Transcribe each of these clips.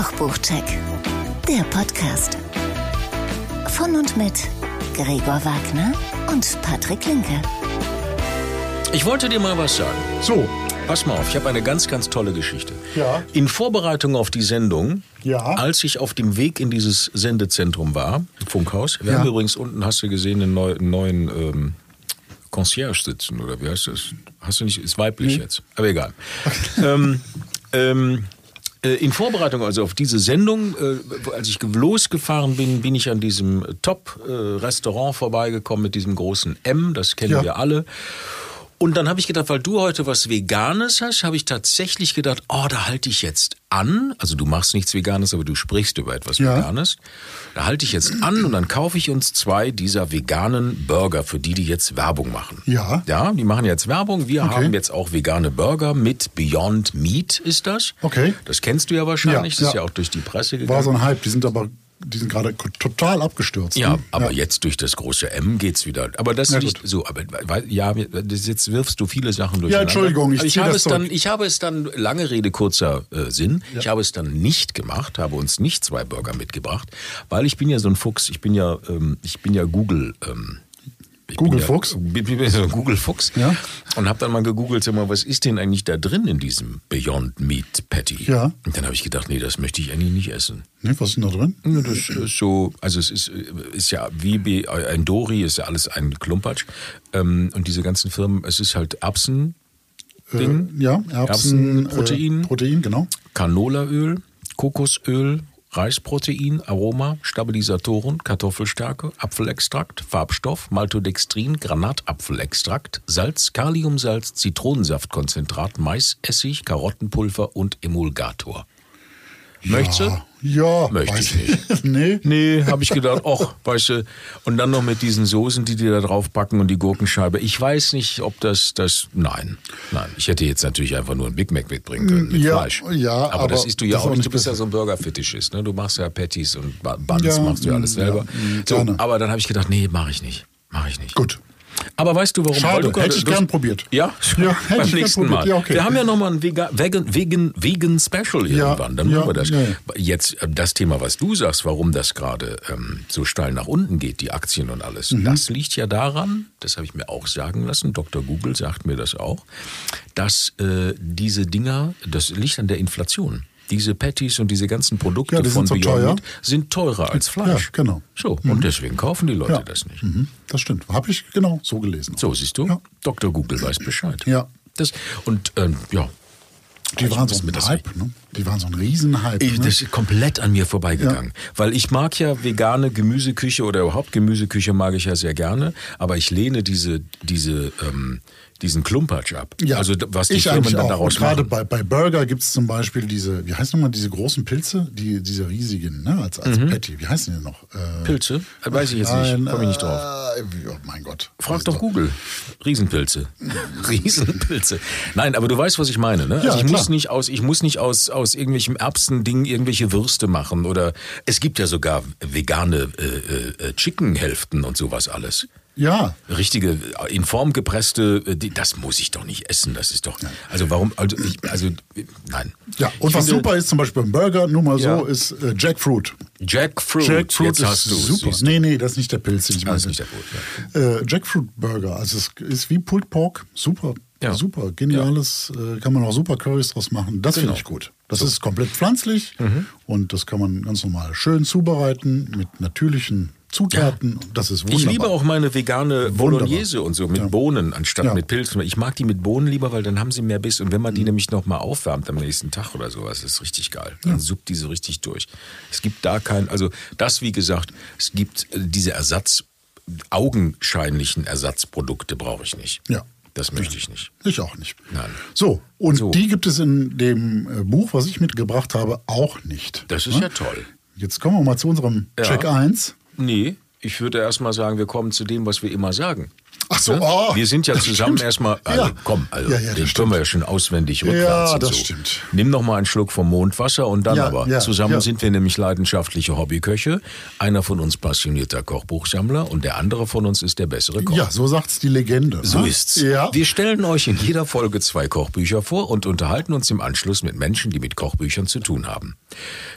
Kochbuchcheck, der Podcast. Von und mit Gregor Wagner und Patrick Linke. Ich wollte dir mal was sagen. So, Pass mal auf, ich habe eine ganz, ganz tolle Geschichte. Ja. In Vorbereitung auf die Sendung, Ja. als ich auf dem Weg in dieses Sendezentrum war, im Funkhaus, wir Ja. haben übrigens unten, hast du gesehen, einen, neu, einen neuen ähm, Concierge sitzen, oder wie heißt das? Hast du nicht, ist weiblich jetzt, aber egal. ähm, ähm, äh, in Vorbereitung also auf diese Sendung, äh, als ich losgefahren bin, bin ich an diesem Top-Restaurant vorbeigekommen mit diesem großen M, das kennen Ja. wir alle. Und dann habe ich gedacht, weil du heute was Veganes hast, habe ich tatsächlich gedacht, oh, da halte ich jetzt an. Also du machst nichts Veganes, aber du sprichst über etwas Ja. Veganes. Da halte ich jetzt an und dann kaufe ich uns zwei dieser veganen Burger, für die die jetzt Werbung machen. Ja. Ja, die machen jetzt Werbung. Wir Okay. haben jetzt auch vegane Burger mit Beyond Meat ist das. Okay. Das kennst du ja wahrscheinlich. Ja, das ist ja. ja auch durch die Presse gegangen. war so ein Hype. Die sind aber, die sind gerade total abgestürzt. Ja, ne? aber jetzt durch das große M geht's wieder. Aber das Ja, gut. so. Aber ja, jetzt wirfst du viele Sachen durch. Ja, Entschuldigung, ich ich habe es dann, ich habe es dann lange Rede kurzer äh, Sinn. Ich habe es dann nicht gemacht, habe uns nicht zwei Burger mitgebracht, weil ich bin ja so ein Fuchs. Ich bin ja, ähm, ich bin ja Google. Ähm, Google ja, Fuchs? Google Fuchs. Ja. Und habe dann mal gegoogelt, sag mal, was ist denn eigentlich da drin in diesem Beyond Meat Patty? Ja. Und dann habe ich gedacht, nee, das möchte ich eigentlich nicht essen. Ne, was ist denn da drin? Ja, das ist so, also es ist, ist ja wie ein Dori, ist ja alles ein Klumpatsch. Ähm, und diese ganzen Firmen, es ist halt Erbsen, Ding, Äh, ja, Erbsen, Erbsenprotein. Äh, Protein, genau. Canolaöl, Kokosöl, Reisprotein, Aroma, Stabilisatoren, Kartoffelstärke, Apfelextrakt, Farbstoff, Maltodextrin, Granatapfelextrakt, Salz, Kaliumsalz, Zitronensaftkonzentrat, Maisessig, Karottenpulver und Emulgator. Möchtest du? Ja, ja Möchte weiß ich nicht. nee. Nee, habe ich gedacht, och, weißt du, und dann noch mit diesen Soßen, die die da drauf packen und die Gurkenscheibe. Ich weiß nicht, ob das, das, nein, nein. Ich hätte jetzt natürlich einfach nur ein Big Mac mitbringen können mit Ja, Fleisch. ja, aber, das aber isst du ja das auch nicht. Du bist ja so ein Burger-Fetischist, ne? Du machst ja Patties und Buns, Ja, machst du ja alles ja, selber. mm, so, aber dann habe ich gedacht, nee, mache ich nicht. Mache ich nicht. Gut. Aber weißt du, warum? Schade, gerade- hätte ich gern probiert. Ja, Ja, hätte beim ich gern nächsten probiert. Mal. Ja, okay. Wir haben ja nochmal ein Vegan, Vegan, Vegan, Special Ja, irgendwann, dann machen wir das. Jetzt äh, das Thema, was du sagst, warum das gerade ähm, so steil nach unten geht, die Aktien und alles. Mhm. Das liegt ja daran, das habe ich mir auch sagen lassen, Dr. Google sagt mir das auch, dass äh, diese Dinger, das liegt an der Inflation. Diese Patties und diese ganzen Produkte Ja, die von sind so Beyond teuer. Sind teurer als Fleisch. Ja, genau. So, und deswegen kaufen die Leute Ja. das nicht. Mhm, das stimmt. Habe ich genau so gelesen. So, siehst du? Ja. Dr. Google weiß Bescheid. Ja. Das, und ähm, ja. Die waren so ein Hype, ne? Die waren so ein Riesenhype. Ich, ne? das ist komplett an mir vorbeigegangen. Weil ich mag ja vegane Gemüseküche oder überhaupt Gemüseküche mag ich ja sehr gerne, aber ich lehne diese, diese, ähm, diesen Klumpatsch ab. Ja, also was die ich Firmen dann daraus Und gerade machen. bei, bei Burger gibt es zum Beispiel diese, wie heißt nochmal, diese großen Pilze, die, diese riesigen, ne, als, als Patty. Wie heißen die noch? Äh, Pilze? Äh, Weiß ich jetzt nein, nicht. Komme ich nicht drauf. Äh, oh mein Gott. Frag doch Google. Riesenpilze. Riesenpilze. Nein, aber du weißt, was ich meine, ne? Ja, also ich klar. muss nicht aus, ich muss nicht aus, aus irgendwelchem Erbsending irgendwelche Würste machen oder es gibt ja sogar vegane äh, äh, Chicken-Hälften und sowas alles. Ja, Richtige, äh, in Form gepresste, äh, das muss ich doch nicht essen. Das ist doch, also warum, also, ich, also, äh, nein. ja. Und Ich was finde, super ist, zum Beispiel beim Burger, nur mal Ja. so, ist äh, Jackfruit. Jackfruit. Jackfruit Jetzt ist hast du super. Nee, nee, das ist nicht der Pilz, den ich Ah, meine. ist nicht der Pilz, äh, Jackfruit Burger, also es ist wie Pulled Pork, super. Ja. Super, geniales, äh, kann man auch super Currys draus machen. Das Genau. finde ich gut. Das ist komplett pflanzlich Mhm. und das kann man ganz normal schön zubereiten mit natürlichen Zutaten. Das ist wunderbar. Ich liebe auch meine vegane Bolognese und so mit Bohnen anstatt Ja. mit Pilzen. Ich mag die mit Bohnen lieber, weil dann haben sie mehr Biss. Und wenn man die nämlich noch mal aufwärmt am nächsten Tag oder sowas, ist richtig geil. Dann suppt die so richtig durch. Es gibt da kein, also das wie gesagt, es gibt äh, diese Ersatz, augenscheinlichen Ersatzprodukte brauche ich nicht. Ja. Das möchte ich nicht. Ich auch nicht. Nein. So, und So. die gibt es in dem äh, Buch, was ich mitgebracht habe, auch nicht. Das ist Ne? ja toll. Jetzt kommen wir mal zu unserem Ja. Check 1. Nee, ich würde erst mal sagen, wir kommen zu dem, was wir immer sagen. Ach so, Ne? oh, wir sind ja zusammen stimmt. erstmal, also Ja. komm, also Ja, ja, den können wir ja schon auswendig rückwärts Ja, das so. stimmt. Nimm noch mal einen Schluck vom Mondwasser und dann aber. ja, zusammen sind wir nämlich leidenschaftliche Hobbyköche. Einer von uns passionierter Kochbuchsammler und der andere von uns ist der bessere Koch. Ja, so sagt's die Legende. So ne? ist's. Ja. Wir stellen euch in jeder Folge zwei Kochbücher vor und unterhalten uns im Anschluss mit Menschen, die mit Kochbüchern zu tun haben.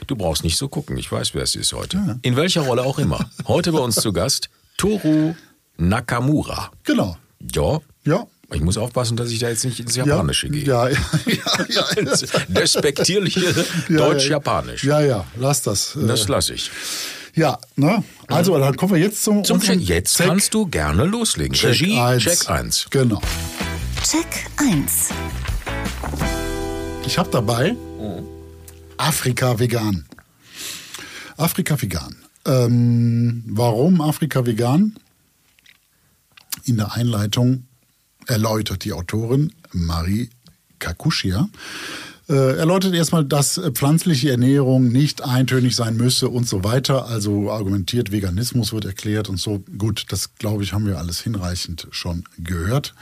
Du brauchst nicht so gucken, ich weiß, wer es ist heute. In welcher Rolle auch immer. Heute bei uns zu Gast Toru Nakamura. Genau. Ja, Ja. ich muss aufpassen, dass ich da jetzt nicht ins Ja, Japanische gehe. ja, ja, ja, ja. Despektierliche Ja, Deutsch-Japanisch. Ja, ja, lass das. äh, Das lasse ich. Ja, ne? Also, dann kommen wir jetzt zum, Zum Check. Jetzt Check- kannst du gerne loslegen. Check Regie, 1. Check 1. Genau. Check 1. Ich habe dabei Afrika vegan. Afrika vegan. Ähm, warum Afrika vegan? In der Einleitung erläutert die Autorin Marie Kakushia, äh, erläutert erstmal, dass pflanzliche Ernährung nicht eintönig sein müsse und so weiter. Also argumentiert, Veganismus wird erklärt und so. Gut, das glaube ich, haben wir alles hinreichend schon gehört.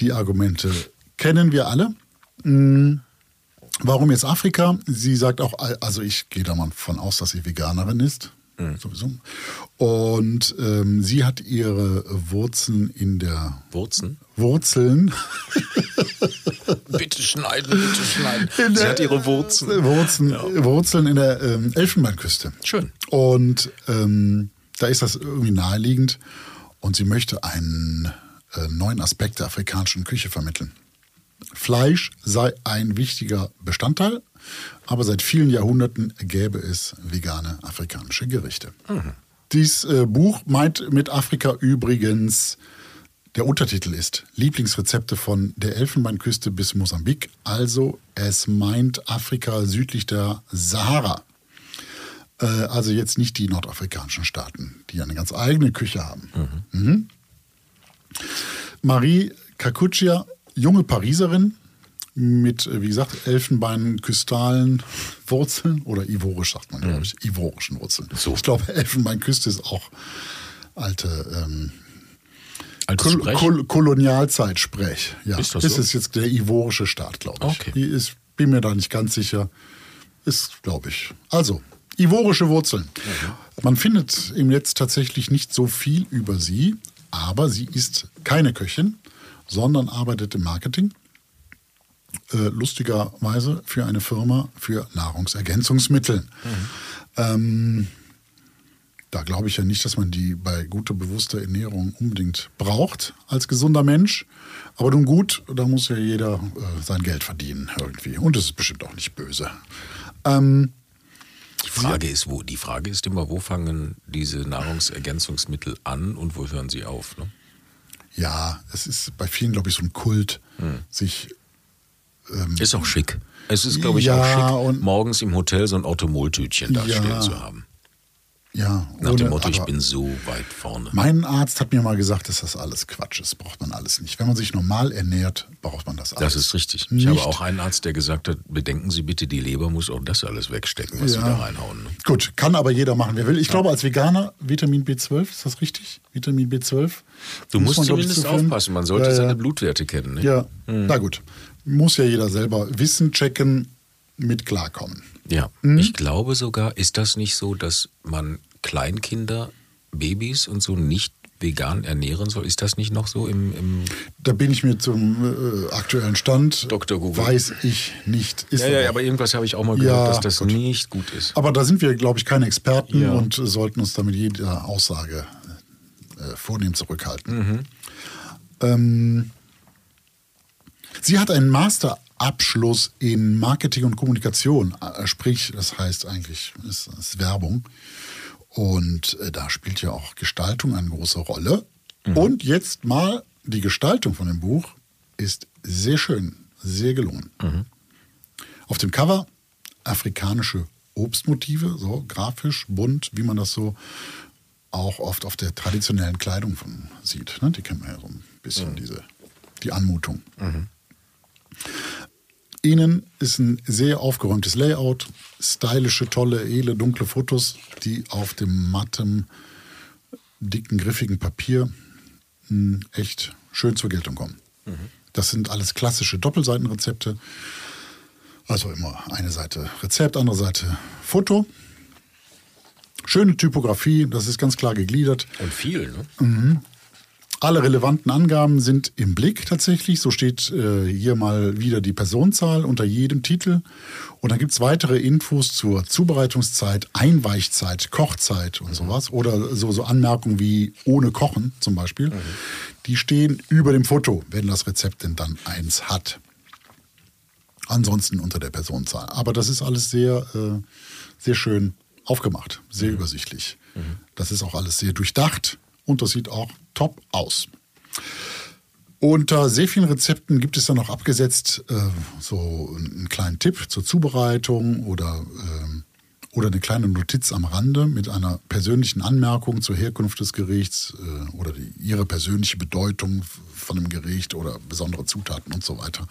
Die Argumente kennen wir alle. Mm, Warum jetzt Afrika? Sie sagt auch, also ich gehe da mal von aus, dass sie Veganerin ist. Sowieso. Und ähm, sie hat ihre Wurzeln in der Wurzeln? Wurzeln. Bitte schneiden, bitte schneiden. In Sie hat ihre Wurzeln. Wurzeln, Wurzeln in der ähm, Elfenbeinküste. Schön. Und ähm, da ist das irgendwie naheliegend. Und sie möchte einen äh, neuen Aspekt der afrikanischen Küche vermitteln. Fleisch sei ein wichtiger Bestandteil, aber seit vielen Jahrhunderten gäbe es vegane afrikanische Gerichte. Dies äh, Buch meint mit Afrika übrigens, der Untertitel ist Lieblingsrezepte von der Elfenbeinküste bis Mosambik. Also es meint Afrika südlich der Sahara. Äh, also jetzt nicht die nordafrikanischen Staaten, die eine ganz eigene Küche haben. Mhm. Marie Kakuchia, junge Pariserin mit, äh, wie gesagt, Elfenbeinküstalen Wurzeln oder ivorisch sagt man, glaube ich, ivorischen Wurzeln. So. Ich glaube, Elfenbeinküste ist auch alte ähm, Kol. Kol Kolonialzeitsprech. Ja, Ist das so? ist jetzt der ivorische Staat, glaube ich. Okay. Ist, bin mir da nicht ganz sicher. Ist, glaube ich. Also, ivorische Wurzeln. Mhm. Man findet im Netz tatsächlich nicht so viel über sie, aber sie ist keine Köchin, sondern arbeitet im Marketing. Äh, lustigerweise für eine Firma für Nahrungsergänzungsmittel. Ähm, da glaube ich ja nicht, dass man die bei guter, bewusster Ernährung unbedingt braucht als gesunder Mensch. Aber nun gut, da muss ja jeder äh, sein Geld verdienen irgendwie. Und es ist bestimmt auch nicht böse. Ähm, Die Frage ist, wo? Die Frage ist immer, wo fangen diese Nahrungsergänzungsmittel an und wo hören sie auf? Ne? ja, es ist bei vielen, glaube ich, so ein Kult, sich Ist auch schick. Es ist, glaube ich, Ja, auch schick, morgens im Hotel so ein Automoltütchen da Ja. stehen zu haben. ja Nach ohne- dem Motto, ich bin so weit vorne. Mein Arzt hat mir mal gesagt, dass das alles Quatsch ist. Braucht man alles nicht. Wenn man sich normal ernährt, braucht man das alles. Das ist richtig. Ich Nicht. habe auch einen Arzt, der gesagt hat, bedenken Sie bitte, die Leber muss auch das alles wegstecken, was Sie Ja. da reinhauen. ne? Gut, kann aber jeder machen, wer will. Ich glaube, als Veganer Vitamin B12, ist das richtig? Vitamin B12? Du Muss musst man, ich, zumindest zuführen. aufpassen, man sollte Ja, ja. seine Blutwerte kennen. Ne? Ja, na gut. Muss ja jeder selber wissen, checken, mit klarkommen. Ja, Mhm. ich glaube sogar, ist das nicht so, dass man Kleinkinder, Babys und so nicht vegan ernähren soll? Ist das nicht noch so im, im Da bin ich mir zum äh, aktuellen Stand. Dr. Google. Weiß ich nicht. Ist ja, aber ja, auch- aber irgendwas habe ich auch mal gehört, Ja, dass das gut. nicht gut ist. aber da sind wir, glaube ich, keine Experten Ja. und sollten uns damit jeder Aussage äh, vornehm zurückhalten. Mhm. Ähm, sie hat einen Masterabschluss in Marketing und Kommunikation, äh, sprich, das heißt eigentlich, ist, ist Werbung. Und äh, da spielt ja auch Gestaltung eine große Rolle. Und jetzt mal die Gestaltung von dem Buch ist sehr schön, sehr gelungen. Auf dem Cover afrikanische Obstmotive, so grafisch, bunt, wie man das so auch oft auf der traditionellen Kleidung von sieht. Ne? Die kennt man ja so ein bisschen, diese, die Anmutung. Innen ist ein sehr aufgeräumtes Layout, stylische, tolle, edle, dunkle Fotos, die auf dem mattem, dicken, griffigen Papier mh, echt schön zur Geltung kommen. Das sind alles klassische Doppelseitenrezepte. Also immer eine Seite Rezept, andere Seite Foto. Schöne Typografie, das ist ganz klar gegliedert. Und viel, ne? Alle relevanten Angaben sind im Blick tatsächlich. So steht äh, hier mal wieder die Personenzahl unter jedem Titel. Und dann gibt es weitere Infos zur Zubereitungszeit, Einweichzeit, Kochzeit und sowas. Oder so, so Anmerkungen wie ohne Kochen zum Beispiel. Die stehen über dem Foto, wenn das Rezept denn dann eins hat. Ansonsten unter der Personenzahl. Aber das ist alles sehr, äh, sehr schön aufgemacht, sehr übersichtlich. Das ist auch alles sehr durchdacht und das sieht auch top aus. Unter sehr vielen Rezepten gibt es dann noch abgesetzt äh, so einen kleinen Tipp zur Zubereitung oder, ähm, oder eine kleine Notiz am Rande mit einer persönlichen Anmerkung zur Herkunft des Gerichts äh, oder die, ihre persönliche Bedeutung von dem Gericht oder besondere Zutaten und so weiter.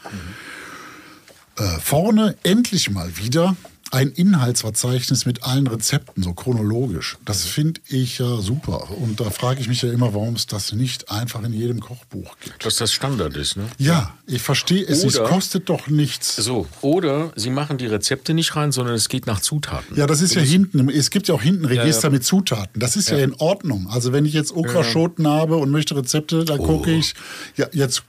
Äh, vorne endlich mal wieder ein Inhaltsverzeichnis mit allen Rezepten, so chronologisch. Das finde ich ja super. Und da frage ich mich ja immer, warum es das nicht einfach in jedem Kochbuch gibt. Dass das Standard ist, ne? Ja, ich verstehe es. Es Oder- kostet doch nichts. So, oder sie machen die Rezepte nicht rein, sondern es geht nach Zutaten. Ja, das ist ja hinten. Es gibt ja auch hinten Register ja. mit Zutaten. Das ist ja. in Ordnung. Also wenn ich jetzt Okraschoten habe und möchte Rezepte, dann gucke ich. Ja, jetzt.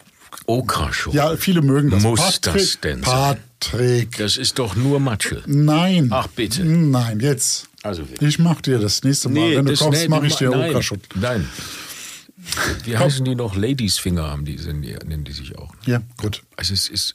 Okraschoten. Ja, viele mögen das. Muss Patrick, das denn sein? Patrick. Das ist doch nur Matsche. Nein. Ach, bitte. Nein, jetzt. Also wirklich. Ich mach dir das nächste Mal. Wenn du das- kommst, nee, mache ich dir nein. Nein. Wie heißen die noch? Ladies Finger haben die, nennen die sich auch. Ja, gut. Also es ist,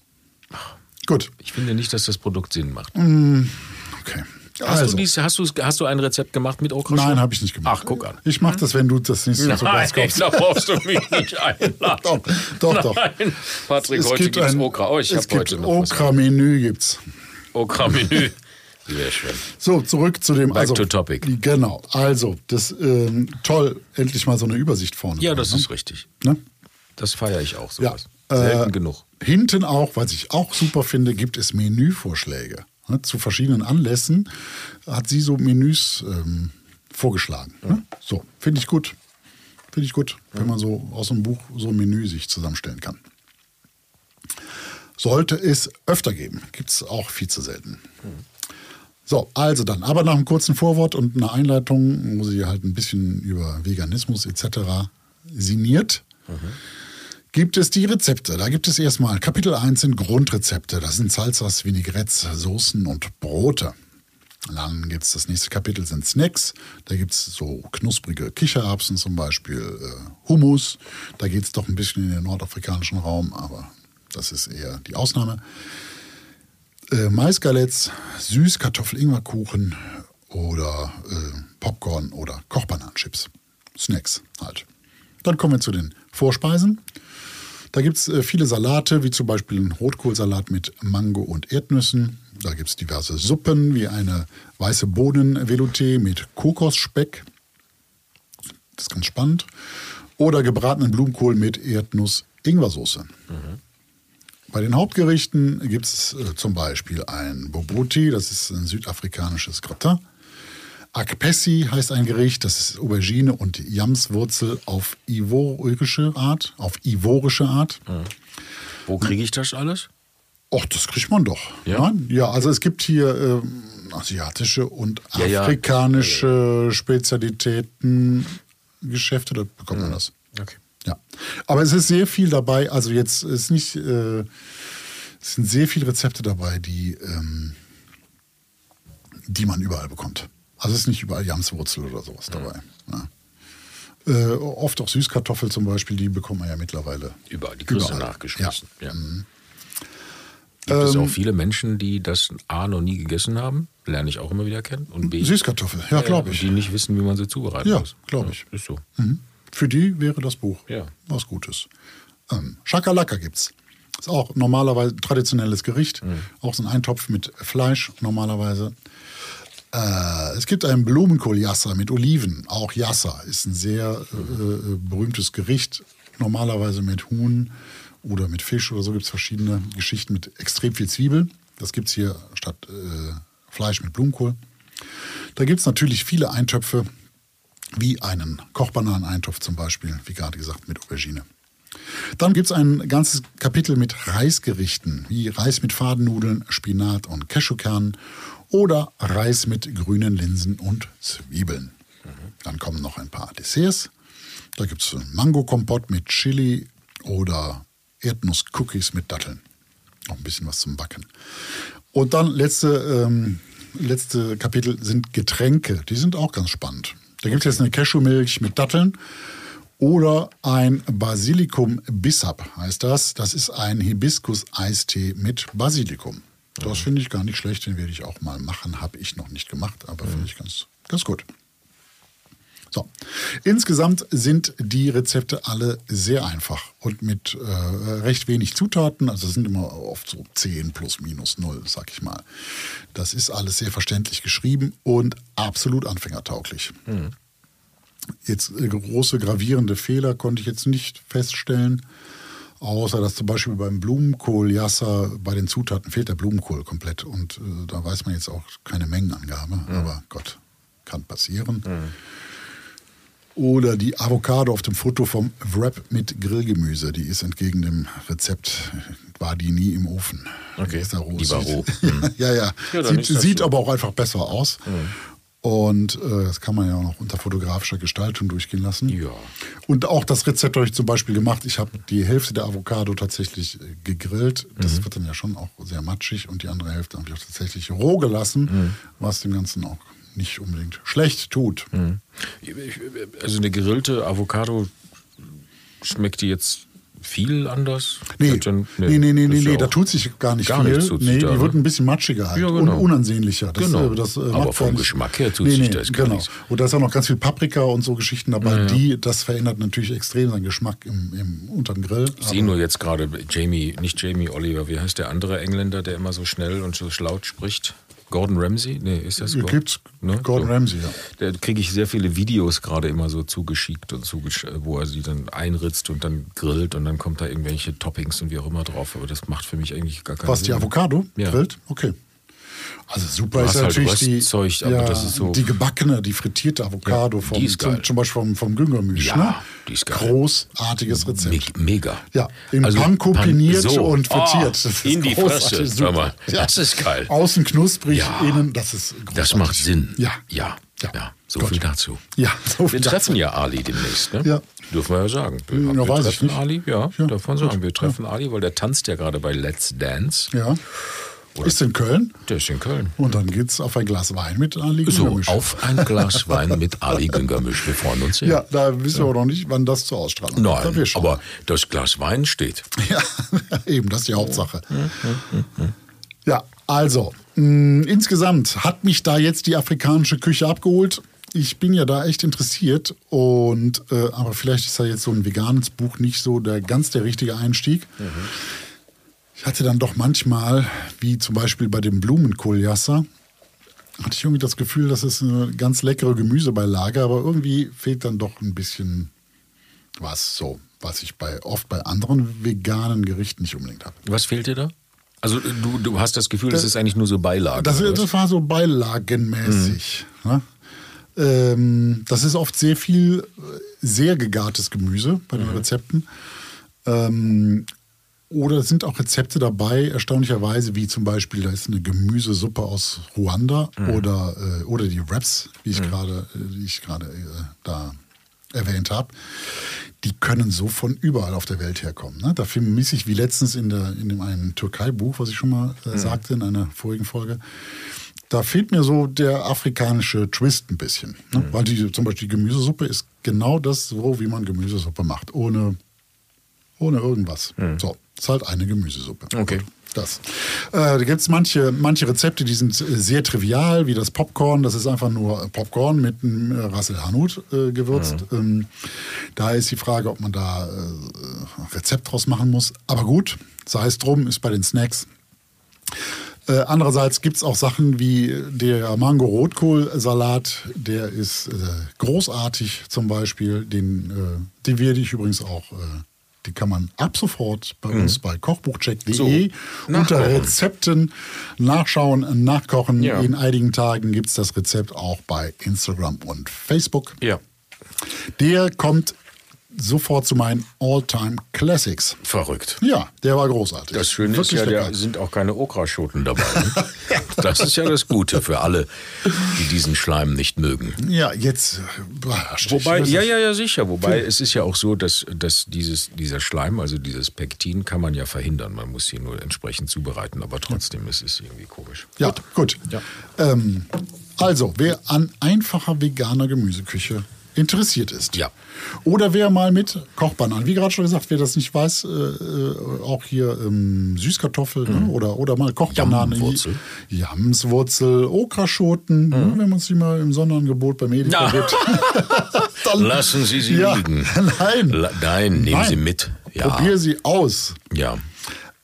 Gut. ich finde nicht, dass das Produkt Sinn macht. Okay. Hast, also, du dies, hast, du, hast du ein Rezept gemacht mit Okraschoten? nein, habe ich nicht gemacht. Ach, guck an. Ich mache das, wenn du das nächste Mal Nein, Gast kommst. da brauchst du mich nicht einladen. Doch, doch, doch. Nein, Patrick, heute gibt es Okra. Oh, ich es habe heute noch. Okra-Menü gibt's. Okra-Menü. Sehr schön. So, zurück zu dem. Back also, to topic. Genau. Also, das ähm, toll, endlich mal so eine Übersicht vorne. Ja, dran, das ne? ist richtig. Ne? Das feiere ich auch Ja. sowas. Selten Äh, genug. Hinten auch, was ich auch super finde, gibt es Menüvorschläge. Ne? Zu verschiedenen Anlässen hat sie so Menüs ähm, vorgeschlagen. Ne? So, finde ich gut. Finde ich gut, wenn man so aus einem Buch so ein Menü sich zusammenstellen kann. Sollte es öfter geben, gibt es auch viel zu selten. So, also dann, aber nach einem kurzen Vorwort und einer Einleitung, wo sie halt ein bisschen über Veganismus etc. sinniert, gibt es die Rezepte. Da gibt es erstmal Kapitel 1 sind Grundrezepte. Das sind Salsas, Vinaigrettes, Soßen und Brote. Dann gibt es das nächste Kapitel sind Snacks. Da gibt es so knusprige Kichererbsen zum Beispiel, äh, Hummus. Da geht es doch ein bisschen in den nordafrikanischen Raum, aber das ist eher die Ausnahme. Äh, Maisgaletts, Süßkartoffel-Ingwerkuchen oder äh, Popcorn oder Kochbananenchips. Snacks halt. Dann kommen wir zu den Vorspeisen. Da gibt es äh, viele Salate, wie zum Beispiel einen Rotkohlsalat mit Mango und Erdnüssen. Da gibt es diverse Suppen, wie eine weiße Bohnen-Velouté mit Kokosspeck. Das ist ganz spannend. Oder gebratenen Blumenkohl mit Erdnuss-Ingwersoße. Bei den Hauptgerichten gibt es äh, zum Beispiel ein Boboti, das ist ein südafrikanisches Gratin. Akpessi heißt ein Gericht, das ist Aubergine und Jamswurzel auf ivorische Art, auf ivorische Art. Wo kriege ich das alles? Och, das kriegt man doch. Ja? Nein? ja also es gibt hier ähm, asiatische und Ja, ja. afrikanische Spezialitäten, Geschäfte, da bekommt man das. Okay. Ja, aber es ist sehr viel dabei. Also jetzt ist nicht, äh, es sind sehr viele Rezepte dabei, die, ähm, die man überall bekommt. Also es ist nicht überall Jamswurzel oder sowas dabei. Ja. Äh, oft auch Süßkartoffel zum Beispiel, die bekommt man ja mittlerweile. Überall, die du Überall. nachgeschmissen. Ja. Mhm. Gibt es Ähm, auch viele Menschen, die das A noch nie gegessen haben? Lerne ich auch immer wieder kennen. Und B, Süßkartoffel, ja, glaube und ich. die nicht wissen, wie man sie zubereiten Ja, muss. glaub ich. Ist so. Mhm. Für die wäre das Buch Ja. was Gutes. Ähm, Shakalaka gibt's. Ist auch normalerweise ein traditionelles Gericht. Mhm. Auch so ein Eintopf mit Fleisch normalerweise. Äh, es gibt einen Blumenkohl-Yassa mit Oliven. Auch Yassa ist ein sehr äh, äh, berühmtes Gericht. Normalerweise mit Huhn oder mit Fisch oder so gibt es verschiedene Geschichten mit extrem viel Zwiebel. Das gibt es hier statt äh, Fleisch mit Blumenkohl. Da gibt es natürlich viele Eintöpfe wie einen Kochbananeneintopf zum Beispiel, wie gerade gesagt, mit Aubergine. Dann gibt es ein ganzes Kapitel mit Reisgerichten, wie Reis mit Fadennudeln, Spinat und Cashewkernen oder Reis mit grünen Linsen und Zwiebeln. Dann kommen noch ein paar Desserts. Da gibt es Mango-Kompott mit Chili oder Erdnuss-Cookies mit Datteln. Noch ein bisschen was zum Backen. Und dann letzte, ähm, letzte Kapitel sind Getränke. Die sind auch ganz spannend. Da gibt es jetzt eine Cashewmilch mit Datteln oder ein Basilikum Bissap heißt das. Das ist ein Hibiskus-Eistee mit Basilikum. Das finde ich gar nicht schlecht, den werde ich auch mal machen. Habe ich noch nicht gemacht, aber finde ich ganz, ganz gut. So. Insgesamt sind die Rezepte alle sehr einfach und mit äh, recht wenig Zutaten. Also es sind immer oft so 10 plus minus 0, sag ich mal. Das ist alles sehr verständlich geschrieben und absolut anfängertauglich. Jetzt äh, große gravierende Fehler konnte ich jetzt nicht feststellen. Außer dass zum Beispiel beim Blumenkohl Yassa bei den Zutaten fehlt der Blumenkohl komplett. Und äh, da weiß man jetzt auch keine Mengenangabe. Aber Gott, kann passieren. Oder die Avocado auf dem Foto vom Wrap mit Grillgemüse. Die ist entgegen dem Rezept, war die nie im Ofen. Okay. Ist da roh. Die war Sieht- roh. Mhm. ja, ja. Ja, sieht sieht aber auch einfach besser aus. Und äh, das kann man ja auch noch unter fotografischer Gestaltung durchgehen lassen. Ja. Und auch das Rezept habe ich zum Beispiel gemacht. Ich habe die Hälfte der Avocado tatsächlich äh, gegrillt. Das Mhm. wird dann ja schon auch sehr matschig. Und die andere Hälfte habe ich auch tatsächlich roh gelassen, Mhm. was dem Ganzen auch nicht unbedingt schlecht tut. Mhm. Also eine gegrillte Avocado schmeckt die jetzt viel anders? Nee, Dann- nee, nee, nee, das nee, nee, da tut sich gar nicht gar viel. nichts nee, da, die ne? wird ein bisschen matschiger halt Ja, genau. und unansehnlicher. Das, Genau. äh, das, äh, Aber vom Geschmack her tut nee, sich nee, da gar genau. nichts. Und da ist auch noch ganz viel Paprika und so Geschichten dabei. Ja. Die, das verändert natürlich extrem seinen Geschmack im, im unterm Grill. Ich sehe nur jetzt gerade Jamie, nicht Jamie Oliver, wie heißt der andere Engländer, der immer so schnell und so laut spricht? Gordon Ramsay? Nee, ist das Gordon? gibt Gordon So. Ramsay, ja. Da kriege ich sehr viele Videos gerade immer so zugeschickt und zugesch wo er sie dann einritzt und dann grillt und dann kommt da irgendwelche Toppings und wie auch immer drauf. Aber das macht für mich eigentlich gar keinen Was, Sinn. die Avocado Ja. grillt? Okay. Also super Du ist ja halt natürlich die, Röstzeug, das ist so- die gebackene, die frittierte Avocado Ja, vom, die zum, zum Beispiel vom, vom Güngermisch. Ja, ne? die ist geil. Großartiges Rezept. Me mega. Ja, in Also Panko Pan- paniert so. und frittiert. Oh, Das ist in die Fresse, super. sag mal. Das ist geil. Außen knusprig, Ja. innen, das ist großartig. Das macht Sinn. Ja. Ja. Ja. ja. So Gut. viel dazu. Ja, so viel Wir treffen dazu. ja Ali demnächst, ne? Ja. Dürfen wir ja sagen. Wir, Ja, wir weiß ich treffen nicht. Ali, ja, Ja, darf man sagen. Wir treffen Ali, weil der tanzt ja gerade bei Let's Dance. Ja. Ist in Köln. Der ist in Köln. Und dann geht's auf ein Glas Wein mit Ali So, Güngermisch. auf ein Glas Wein mit Ali Güngermisch. Wir freuen uns sehr. Ja, da wissen wir aber noch nicht, wann das zur Ausstrahlung kommt. Nein, wir aber das Glas Wein steht. Ja, eben, das ist die Hauptsache. Ja, also, mh, insgesamt hat mich da jetzt die afrikanische Küche abgeholt. Ich bin ja da echt interessiert und äh, aber vielleicht ist da jetzt so ein veganes Buch nicht so der ganz der richtige Einstieg. Ich hatte dann doch manchmal, wie zum Beispiel bei dem Blumenkohljasser, hatte ich irgendwie das Gefühl, das ist eine ganz leckere Gemüsebeilage, aber irgendwie fehlt dann doch ein bisschen was so, was ich bei oft bei anderen veganen Gerichten nicht unbedingt habe. Was fehlt dir da? Also du, du hast das Gefühl, das ist eigentlich nur so Beilage. Das, das war so beilagenmäßig. Ne? Ähm, das ist oft sehr viel äh, sehr gegartes Gemüse bei den Rezepten. Ähm, oder es sind auch Rezepte dabei, erstaunlicherweise, wie zum Beispiel, da ist eine Gemüsesuppe aus Ruanda oder, äh, oder die Wraps, wie ich ich gerade äh, da erwähnt habe. Die können so von überall auf der Welt herkommen. Ne? Da vermisse ich, wie letztens in, der, in dem einen Türkei-Buch, was ich schon mal äh, sagte in einer vorigen Folge, da fehlt mir so der afrikanische Twist ein bisschen. Ne? Weil die, zum Beispiel die Gemüsesuppe ist genau das, so wie man Gemüsesuppe macht, ohne, ohne irgendwas. So, ist halt eine Gemüsesuppe. Okay. Gut, Das. Äh, da gibt es manche, manche Rezepte, die sind sehr trivial, wie das Popcorn. Das ist einfach nur Popcorn mit einem äh, Rassel Hanut äh, gewürzt. Ähm, da ist die Frage, ob man da äh, Rezept draus machen muss. Aber gut, sei es drum, ist bei den Snacks. Äh, andererseits gibt es auch Sachen wie der Mango-Rotkohl-Salat, der ist äh, großartig zum Beispiel. Den, äh, den werde ich übrigens auch, äh, die kann man ab sofort bei uns bei kochbuchcheck.de So, unter. Rezepten nachschauen, nachkochen. Ja. In einigen Tagen gibt es das Rezept auch bei Instagram und Facebook. Ja. Der kommt sofort zu meinen All-Time Classics. Verrückt. Ja, der war großartig. Das Schöne Wirklich ist ja, da sind auch keine Okraschoten dabei. Ne? das ist ja das Gute für alle, die diesen Schleim nicht mögen. Ja, jetzt. boah, Stich, Wobei, ja, ja, ja, sicher. Wobei es ist ja auch so, dass, dass dieses, dieser Schleim, also dieses Pektin, kann man ja verhindern. Man muss ihn nur entsprechend zubereiten, aber trotzdem ist es irgendwie komisch. Ja, gut. Ja. Ähm, also, wer an einfacher veganer Gemüseküche interessiert ist. Ja. Oder wer mal mit Kochbananen, wie gerade schon gesagt, wer das nicht weiß, äh, äh, auch hier ähm, Süßkartoffeln ne? oder, oder mal Kochbananen. Jamswurzel. Jamswurzel, Okraschoten, ne? wenn man sie mal im Sonderangebot beim Edeka Na. gibt. Lassen Sie sie Ja, liegen. Nein. La nein, nehmen Nein. Sie mit. Ja. Probier sie aus. ja.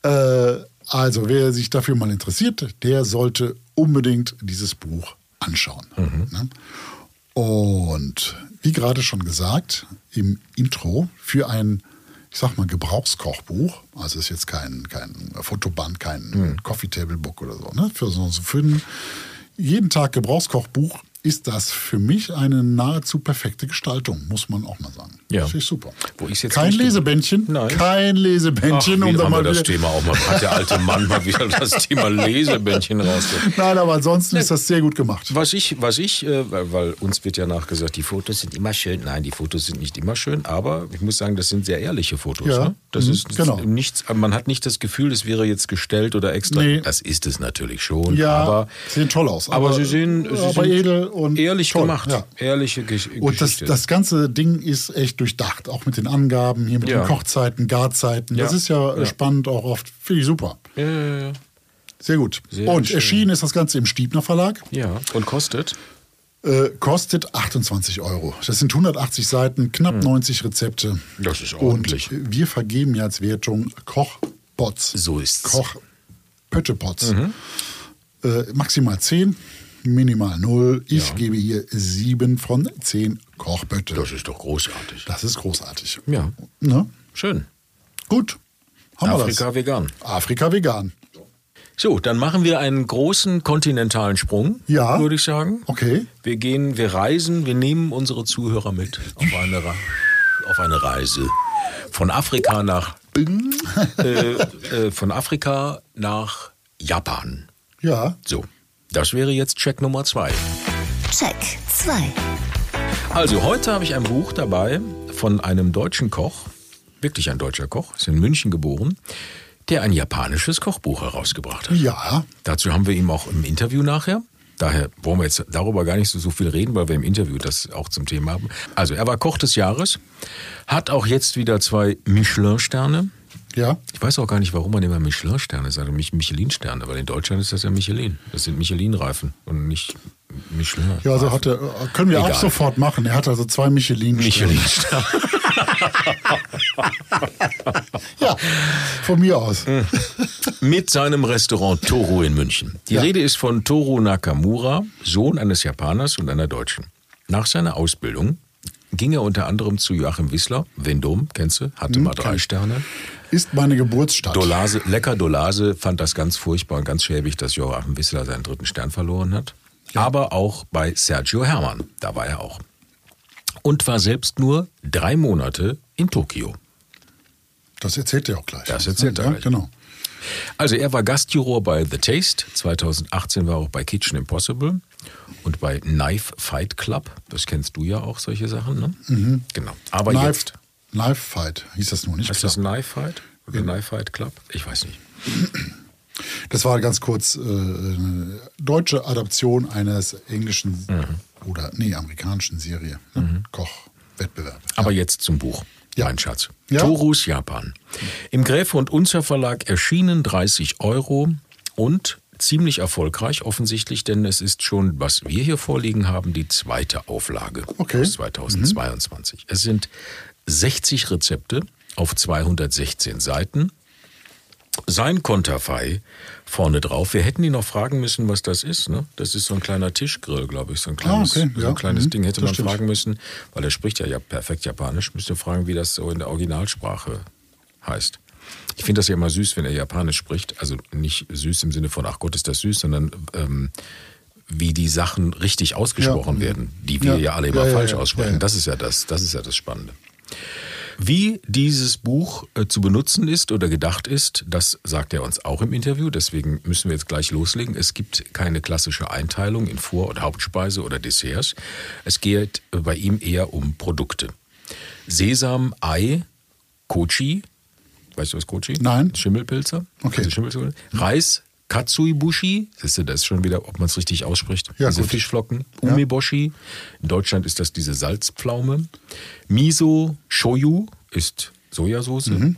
Äh, also, wer sich dafür mal interessiert, der sollte unbedingt dieses Buch anschauen. Ne? Und wie gerade schon gesagt, im Intro für ein, ich sag mal, Gebrauchskochbuch, also ist jetzt kein, kein Fotoband, kein Coffee Table Book oder so, ne? für so so für ein jeden Tag Gebrauchskochbuch ist das für mich eine nahezu perfekte Gestaltung, muss man auch mal sagen. Ja. Das ist super. Wo ich's jetzt kein Lesebändchen, Nein. kein Ach, Lesebändchen, um wieder da mal das Thema auch mal. Hat der alte Mann mal wieder das Thema Lesebändchen rausgeholt. Nein, aber ansonsten ist das sehr gut gemacht. Was ich, was ich, äh, weil, uns wird ja nachgesagt, die Fotos sind immer schön. Nein, die Fotos sind nicht immer schön, aber ich muss sagen, das sind sehr ehrliche Fotos. Ja, Ne? Das mhm, ist genau. nichts, man hat nicht das Gefühl, es wäre jetzt gestellt oder extra. Nee. Das ist es natürlich schon. Ja, aber, sehen toll aus. aber, sie sehen, sie aber sind edel und ehrlich toll, gemacht. Ja. Ehrliche Gesch Und das, Geschichte. das ganze Ding ist echt durchdacht, auch mit den Angaben, hier mit Ja. den Kochzeiten, Garzeiten. Das Ja, ist ja, spannend auch oft. Finde ich super. ja, ja, ja. Sehr gut. Sehr und schön. erschienen ist das Ganze im Stiebner Verlag. ja. Und kostet? Äh, kostet 28 Euro. Das sind 180 Seiten, knapp 90 Rezepte. Hm. Das ist ordentlich. Und wir vergeben ja als Wertung Kochbots. So ist's. Kochpöttepots. Mhm. Äh, maximal 10, minimal 0. Ich gebe hier 7 von 10 Kochbötte. Das ist doch großartig. Das ist großartig. Ja. Ne? Schön. Gut. Haben Afrika wir vegan. das. Afrika vegan. So, dann machen wir einen großen kontinentalen Sprung, Ja. würde ich sagen. Okay. Wir gehen, wir reisen, wir nehmen unsere Zuhörer mit auf eine, auf eine Reise von Afrika nach äh, äh, von Afrika nach Japan. Ja. So, das wäre jetzt Check Nummer zwei. Check 2. Also heute habe ich ein Buch dabei von einem deutschen Koch, wirklich ein deutscher Koch, ist in München geboren, der ein japanisches Kochbuch herausgebracht hat. Ja. Dazu haben wir ihm auch im Interview nachher. Daher wollen wir jetzt darüber gar nicht so, so viel reden, weil wir im Interview das auch zum Thema haben. Also er war Koch des Jahres, hat auch jetzt wieder zwei Michelin-Sterne. Ja. Ich weiß auch gar nicht, warum man immer Michelin-Sterne sagt, nicht Michelin-Sterne, weil in Deutschland ist das ja Michelin. Das sind Michelin-Reifen und nicht Michelin. Ja, also hat er, können wir Egal. auch sofort machen. Er hat also zwei Michelin. Michelin-Sterne. Ja, von mir aus. mit seinem Restaurant Toro in München. Die Ja. Rede ist von Toro Nakamura, Sohn eines Japaners und einer Deutschen. Nach seiner Ausbildung ging er unter anderem zu Joachim Wissler, Vendôme, kennst du, hatte mal kenn drei. Sterne. Ist meine Geburtsstadt. Dolase, lecker Dolase fand das ganz furchtbar und ganz schäbig, dass Joachim Wissler seinen dritten Stern verloren hat. Aber auch bei Sergio Hermann, da war er auch. Und war selbst nur drei Monate in Tokio. Das erzählt er auch gleich. Das erzählt er ja, gleich. Genau. Also er war Gastjuror bei The Taste, 2018 war er auch bei Kitchen Impossible und bei Knife Fight Club. Das kennst du ja auch, solche Sachen, ne? Genau. Aber Knife, jetzt, Knife Fight hieß das nur nicht. heißt das Knife Fight? Oder Knife Fight Club? Ich weiß nicht. Das war ganz kurz äh, eine deutsche Adaption eines englischen Mhm. oder nee, amerikanischen Serie. Ne? Kochwettbewerb. Aber jetzt zum Buch. Ja. Mein Schatz. Ja. Torus Japan. Im Gräfe und Unzer Verlag erschienen 30 Euro und ziemlich erfolgreich offensichtlich, denn es ist schon, was wir hier vorliegen haben, die zweite Auflage Okay. aus 2022. Es sind 60 Rezepte auf 216 Seiten. Sein Konterfei vorne drauf. Wir hätten ihn noch fragen müssen, was das ist. Ne? Das ist so ein kleiner Tischgrill, glaube ich. So ein kleines, okay, so ja. ein kleines Mhm, Ding hätte das man stimmt. fragen müssen, weil er spricht ja, ja perfekt Japanisch. Müsste fragen, wie das so in der Originalsprache heißt. Ich finde das ja immer süß, wenn er Japanisch spricht. Also nicht süß im Sinne von, ach Gott, ist das süß, sondern ähm, wie die Sachen richtig ausgesprochen Ja. werden, die wir ja, Ja. alle immer falsch aussprechen. Das ist ja das, das ist ja das Spannende. Wie dieses Buch äh, zu benutzen ist oder gedacht ist, das sagt er uns auch im Interview. Deswegen müssen wir jetzt gleich loslegen. Es gibt keine klassische Einteilung in Vor- und Hauptspeise oder Desserts. Es geht äh, bei ihm eher um Produkte. Sesam, Ei, Kochi. Weißt du was Kochi? Nein. Schimmelpilze. Okay. Also Schimmelpilze. Reis, Katsuibushi. Siehst du, das ist schon wieder, ob man es richtig ausspricht. Ja, Diese gut. Fischflocken. Umeboshi. In Deutschland ist das diese Salzpflaume. Miso, Shoyu ist Sojasauce. Mhm.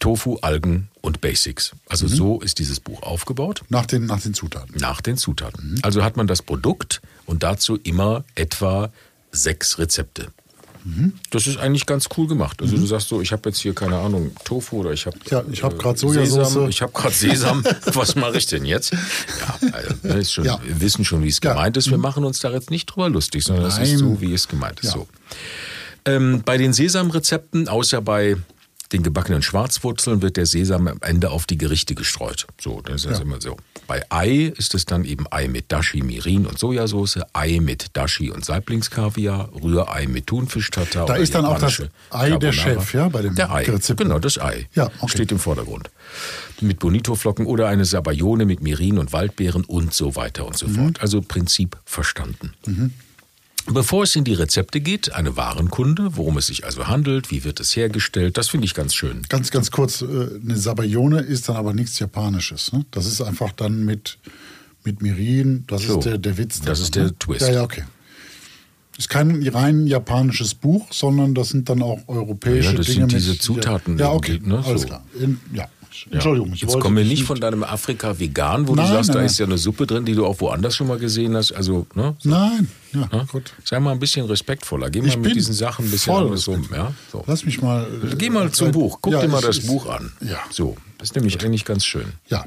Tofu, Algen und Basics. Also so ist dieses Buch aufgebaut Nach den, nach den Zutaten. nach den Zutaten. Also hat man das Produkt und dazu immer etwa sechs Rezepte. Das ist eigentlich ganz cool gemacht. Also du sagst so, ich habe jetzt hier keine Ahnung Tofu oder ich habe Ja, ich hab grad Sesam, Sojasauce. ich habe gerade Sesam. Was mache ich denn jetzt? Ja, also, ne, ist schon, Ja. wir wissen schon, wie es Ja. Mhm. gemeint ist. Wir machen uns da jetzt nicht drüber lustig, sondern es ist so, wie es gemeint ist. Ja. So. Ähm, bei den Sesamrezepten, außer bei den gebackenen Schwarzwurzeln, wird der Sesam am Ende auf die Gerichte gestreut. So, das ist Ja. immer so. Bei Ei ist es dann eben Ei mit Dashi, Mirin und Sojasauce, Ei mit Dashi und Saiblingskaviar, Rührei mit Thunfisch-Tatar. Da ist dann auch das Ei der Carbonara. Chef, ja, bei dem Der Ei, Rezept. genau, das Ei. Ja, okay. Steht im Vordergrund. Mit Bonito-Flocken oder eine Sabayone mit Mirin und Waldbeeren und so weiter und so Mhm. fort. Also Prinzip verstanden. Bevor es in die Rezepte geht, eine Warenkunde, worum es sich also handelt, wie wird es hergestellt, das finde ich ganz schön. Ganz, ganz kurz, äh, eine Sabayone ist dann aber nichts Japanisches. Ne? Das ist einfach dann mit, mit Mirin, das So, ist der, der Witz. das ist der ne? Twist. Ja, ja, okay. Ist kein rein japanisches Buch, sondern das sind dann auch europäische Ja, das Dinge. sind diese mit, Zutaten Ja, okay, irgendwie, ne, alles so. klar. In, ja, Ja. Entschuldigung. Ich Jetzt kommen wir nicht von deinem Afrika vegan, wo Nein, du sagst, nein, da nein. ist ja eine Suppe drin, die du auch woanders schon mal gesehen hast. Also, ne? So, Nein, ja, ne? gut. Sei mal ein bisschen respektvoller. Geh mal mit diesen Sachen ein bisschen anders um. Ja? So. Lass mich mal. äh, Geh mal zum Buch. Guck ja, dir mal das ich- Buch an. Ja. So, das ist nämlich eigentlich ganz schön. Ja.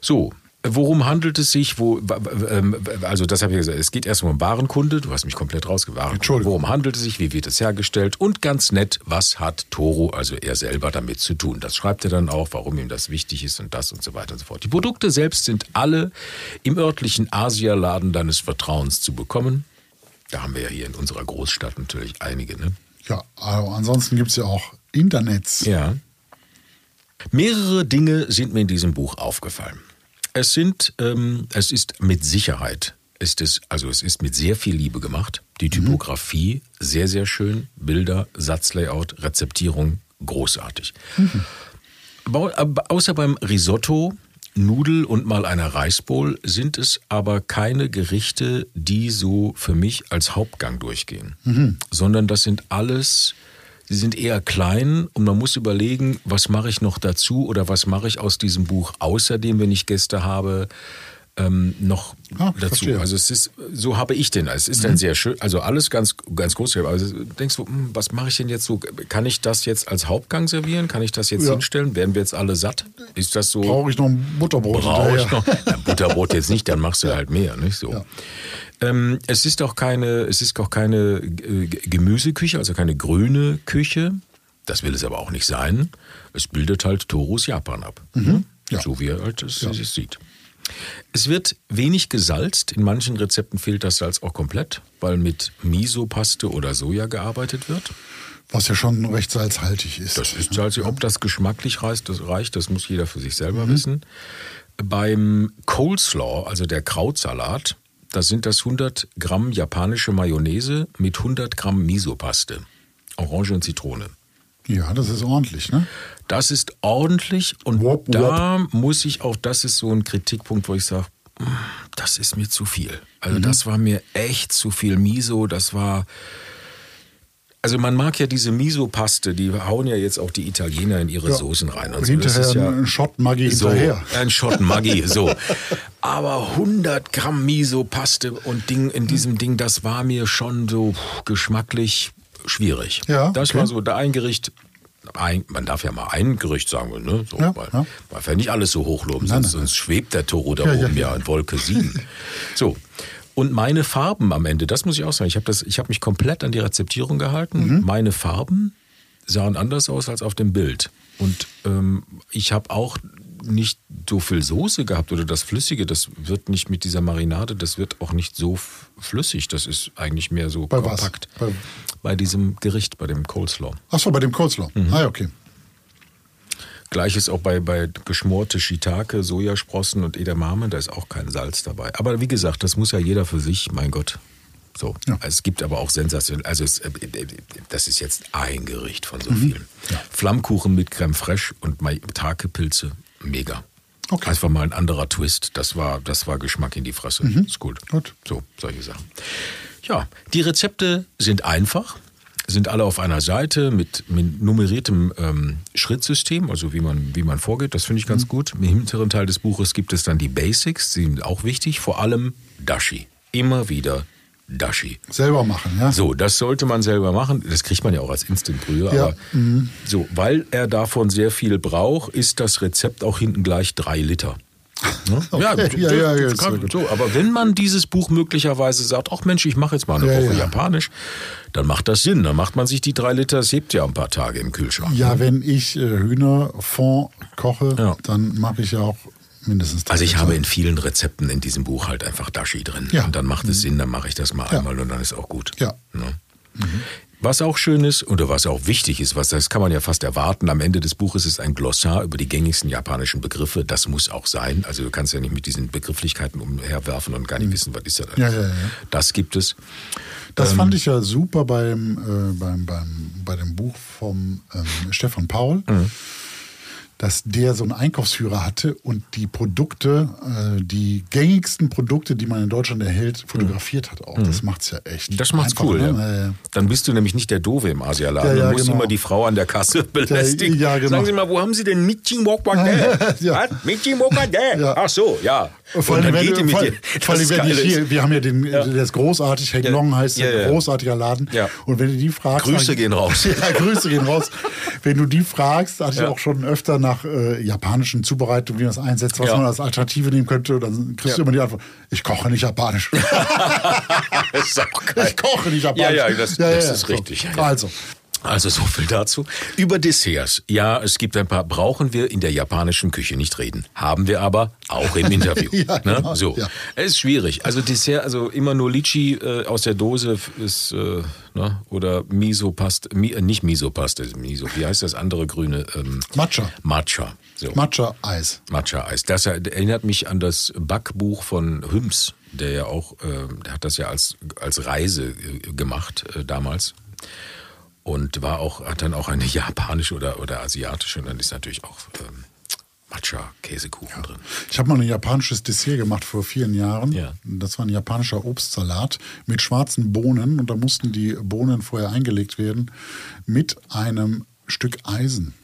So, worum handelt es sich? Wo, ähm, also das habe ich gesagt, es geht erstmal um Warenkunde. Du hast mich komplett rausgewahren. Entschuldigung. Worum handelt es sich? Wie wird es hergestellt? Und ganz nett, was hat Toro, also er selber, damit zu tun? Das schreibt er dann auch, warum ihm das wichtig ist und das und so weiter und so fort. Die Produkte selbst sind alle im örtlichen Asialaden deines Vertrauens zu bekommen. Da haben wir ja hier in unserer Großstadt natürlich einige, ne? Ja, aber ansonsten gibt es ja auch Internets. Ja. Mehrere Dinge sind mir in diesem Buch aufgefallen. Es sind, ähm, es ist mit Sicherheit, ist es, also es ist mit sehr viel Liebe gemacht. Die Typografie sehr, sehr schön. Bilder, Satzlayout, Rezeptierung, großartig. Bau- aber Außer beim Risotto, Nudel und mal einer Reisbowl sind es aber keine Gerichte, die so für mich als Hauptgang durchgehen, sondern das sind alles, sie sind eher klein und man muss überlegen, was mache ich noch dazu oder was mache ich aus diesem Buch außerdem, wenn ich Gäste habe, ähm, noch Ah, dazu. verstehe. Mhm. Also es ist, so habe ich den. Es ist ein sehr schön, also alles ganz, ganz groß. Also denkst du, hm, was mache ich denn jetzt so? Kann ich das jetzt als Hauptgang servieren? Kann ich das jetzt Ja. hinstellen? Werden wir jetzt alle satt? Ist das so? Brauche ich noch ein Butterbrot Brauche ich noch? Ja, Butterbrot jetzt nicht, dann machst du halt mehr, nicht so. Ja. Ähm, es ist auch keine, es ist auch keine äh, Gemüseküche, also keine grüne Küche. Das will es aber auch nicht sein. Es bildet halt Torus Japan ab. Mhm. Ja. So wie er halt es, es sieht. Es wird wenig gesalzt. In manchen Rezepten fehlt das Salz auch komplett, weil mit Miso-Paste oder Soja gearbeitet wird. Was ja schon recht salzhaltig ist. Das ist salzig. Ob das geschmacklich reicht das, reicht, das muss jeder für sich selber Mhm. wissen. Beim Coleslaw, also der Krautsalat, da sind das 100 Gramm japanische Mayonnaise mit 100 Gramm Miso-Paste. Orange und Zitrone. Ja, das ist ordentlich, ne? Das ist ordentlich und Wop, da muss ich auch, das ist so ein Kritikpunkt, wo ich sage, das ist mir zu viel. Mhm. Also das war mir echt zu viel Miso, das war... Also man mag ja diese Miso-Paste, die hauen ja jetzt auch die Italiener in ihre Ja. Soßen rein. Und Und so. Das hinterher ist ja ein Shot Maggi so, hinterher. ein Shot Maggi, so. Aber 100 Gramm Miso-Paste und Ding in diesem Ding, das war mir schon so geschmacklich schwierig. Ja, Das okay. war so da ein Gericht, ein, man darf ja mal ein Gericht sagen, ne? So, Ja, weil, ja. weil wir nicht alles so hochloben, sonst, nein, sonst schwebt der Toro da oben ja, ja. in Wolke 7. so. Und meine Farben am Ende, das muss ich auch sagen, ich habe habe mich komplett an die Rezeptierung gehalten. Mhm. Meine Farben sahen anders aus als auf dem Bild. Und ähm, ich habe auch nicht so viel Soße gehabt oder das Flüssige, das wird nicht mit dieser Marinade, das wird auch nicht so flüssig. Das ist eigentlich mehr so Bei kompakt. Bei- Bei diesem Gericht, bei dem Coleslaw. Achso, bei dem Coleslaw. Mhm. Ah, okay. Gleiches auch bei, bei geschmorte Shiitake, Sojasprossen und Edamame, da ist auch kein Salz dabei. Aber wie gesagt, das muss ja jeder für sich, mein Gott. So. Ja. Es gibt aber auch Sensation. Also es, äh, das ist jetzt ein Gericht von so Mhm. vielen. Flammkuchen mit Creme fraiche und Maitake-Pilze, mega. Okay. Einfach mal ein anderer Twist. Das war, das war Geschmack in die Fresse. Ist gut. Mhm. Gut. So, solche Sachen. Ja, die Rezepte sind einfach, sind alle auf einer Seite mit, mit nummeriertem ähm, Schrittsystem, also wie man, wie man vorgeht. Das finde ich Mhm. ganz gut. Im hinteren Teil des Buches gibt es dann die Basics, die sind auch wichtig, vor allem Dashi. Immer wieder Dashi. Selber machen, ja? So, das sollte man selber machen. Das kriegt man ja auch als Instant-Brühe. Ja. Aber so, weil er davon sehr viel braucht, ist das Rezept auch hinten gleich drei Liter. Ne? Okay, ja, das- ja, ja, das ist kann- so, aber wenn man dieses Buch möglicherweise sagt, ach Mensch, ich mache jetzt mal eine Ja, Woche ja. Japanisch, dann macht das Sinn. Dann macht man sich die drei Liter, es hebt ja ein paar Tage im Kühlschrank. Ja, wenn ich äh, Hühnerfond koche, Ja. dann mache ich ja auch mindestens drei Also ich habe in vielen Rezepten in diesem Buch halt einfach Dashi drin. Ja. Und dann macht es Sinn, dann mache ich das mal Ja. einmal und dann ist auch gut. Ja. Ne? Was auch schön ist oder was auch wichtig ist, was das kann man ja fast erwarten, am Ende des Buches ist ein Glossar über die gängigsten japanischen Begriffe. Das muss auch sein. Also du kannst ja nicht mit diesen Begrifflichkeiten umherwerfen und gar nicht wissen, was ist das Mhm. Ja, ja, ja. Das gibt es. Das Ähm. fand ich ja super beim, äh, beim, beim, bei dem Buch vom ähm, Stefan Paul, Mhm. Dass der so einen Einkaufsführer hatte und die Produkte, äh, die gängigsten Produkte, die man in Deutschland erhält, fotografiert hat auch. Das macht's ja echt. Mhm. Das macht's einfach, cool, ne? ja. Ja, ja. Dann bist du nämlich nicht der Dove im Asialaden. Ja, ja, du musst genau. immer die Frau an der Kasse belästigen. ja, genau. Sagen Sie mal, wo haben Sie denn Michi Mokbake? Ja. Michi Mokbake? Ja. Ach so, ja. Vor allem, wenn, mit vor, dir. vor allem, wenn hier, wir haben ja den, der ist großartig, Heng Ja. Long heißt Ja, ein ja. großartiger Laden. Ja. Und wenn du die fragst. Grüße dann- gehen raus. Ja, Grüße gehen raus. Wenn du die fragst, hatte ich Ja. auch schon öfter nach äh, japanischen Zubereitungen, wie man das einsetzt, was Ja. man als Alternative nehmen könnte. Dann kriegst du Ja. immer die Antwort, ich koche nicht japanisch. Ich koche nicht japanisch. Ja, ja, das, das ist richtig. Also, Also so viel dazu. Über Desserts. Ja, es gibt ein paar, brauchen wir in der japanischen Küche nicht reden. Haben wir aber auch im Interview. Ja, genau, ne? So. ja. Es ist schwierig. Also Dessert, also immer nur Litchi äh, aus der Dose ist, äh, ne? oder Miso-Paste, Mi, äh, nicht Miso-Paste, Miso, wie heißt das andere grüne? Ähm, Matcha. Matcha. So. Matcha-Eis. Matcha-Eis. Das erinnert mich an das Backbuch von Hüms, der ja auch, äh, der hat das ja als, als Reise äh, gemacht äh, damals. Und war auch, hat dann auch eine japanische oder, oder asiatische und dann ist natürlich auch ähm, Matcha-Käsekuchen drin. Ich habe mal ein japanisches Dessert gemacht vor vielen Jahren. Ja. Das war ein japanischer Obstsalat mit schwarzen Bohnen und da mussten die Bohnen vorher eingelegt werden mit einem Stück Eisen,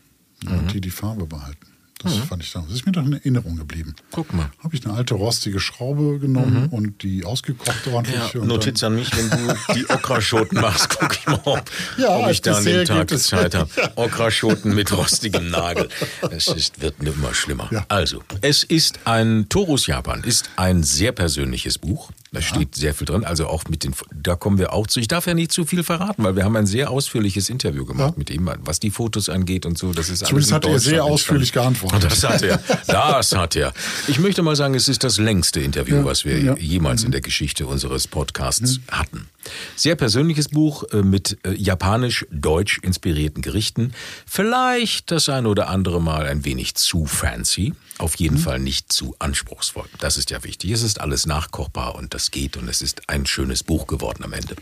damit die die Farbe behalten. Das fand ich dann. Das ist mir dann in Erinnerung geblieben. Guck mal. Habe ich eine alte rostige Schraube genommen und die ausgekocht ordentlich. und Notiz an mich, wenn du die Okraschoten machst, guck ich mal, ob, Ja, ob ich da an dem Tag Zeit habe. Okraschoten mit rostigem Nagel. Es ist, wird immer schlimmer. Ja. Also, es ist ein Torus Japan, ist ein sehr persönliches Buch. Da steht sehr viel drin, also auch mit den, da kommen wir auch zu. Ich darf ja nicht zu viel verraten, weil wir haben ein sehr ausführliches Interview gemacht Ja. mit ihm, was die Fotos angeht und so. Das ist Zumindest alles hat er sehr ausführlich geantwortet. Das hat er. Das hat er. Ich möchte mal sagen, es ist das längste Interview, Ja, was wir ja. jemals in der Geschichte unseres Podcasts hatten. Sehr persönliches Buch äh, mit äh, japanisch-deutsch inspirierten Gerichten. Vielleicht das ein oder andere Mal ein wenig zu fancy. Auf jeden Fall nicht zu anspruchsvoll. Das ist ja wichtig. Es ist alles nachkochbar und das geht und es ist ein schönes Buch geworden am Ende.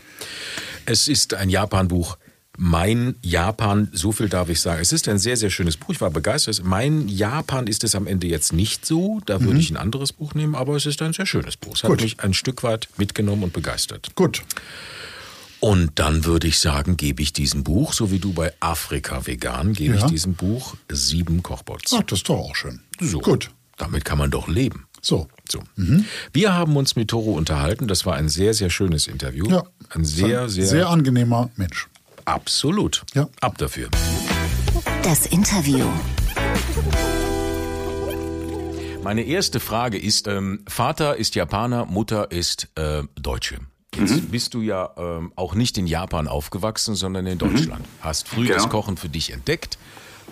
Es ist ein Japan-Buch. Mein Japan, so viel darf ich sagen. Es ist ein sehr, sehr schönes Buch. Ich war begeistert. Mein Japan ist es am Ende jetzt nicht so. Da würde ich ein anderes Buch nehmen, aber es ist ein sehr schönes Buch. Es hat Gut. mich ein Stück weit mitgenommen und begeistert. Gut. Und dann würde ich sagen, gebe ich diesem Buch, so wie du bei Afrika Vegan, gebe Ja. ich diesem Buch sieben Kochbots. Ach, das ist doch auch schön. So. Gut. Damit kann man doch leben. So. So. Wir haben uns mit Toro unterhalten. Das war ein sehr, sehr schönes Interview. Ja. Ein sehr, sehr, Sehr angenehmer Mensch. Absolut. Ja. Ab dafür. Das Interview. Meine erste Frage ist, ähm, Vater ist Japaner, Mutter ist äh, Deutsche. Jetzt bist du ja ähm, auch nicht in Japan aufgewachsen, sondern in Deutschland. Hast früh Genau. das Kochen für dich entdeckt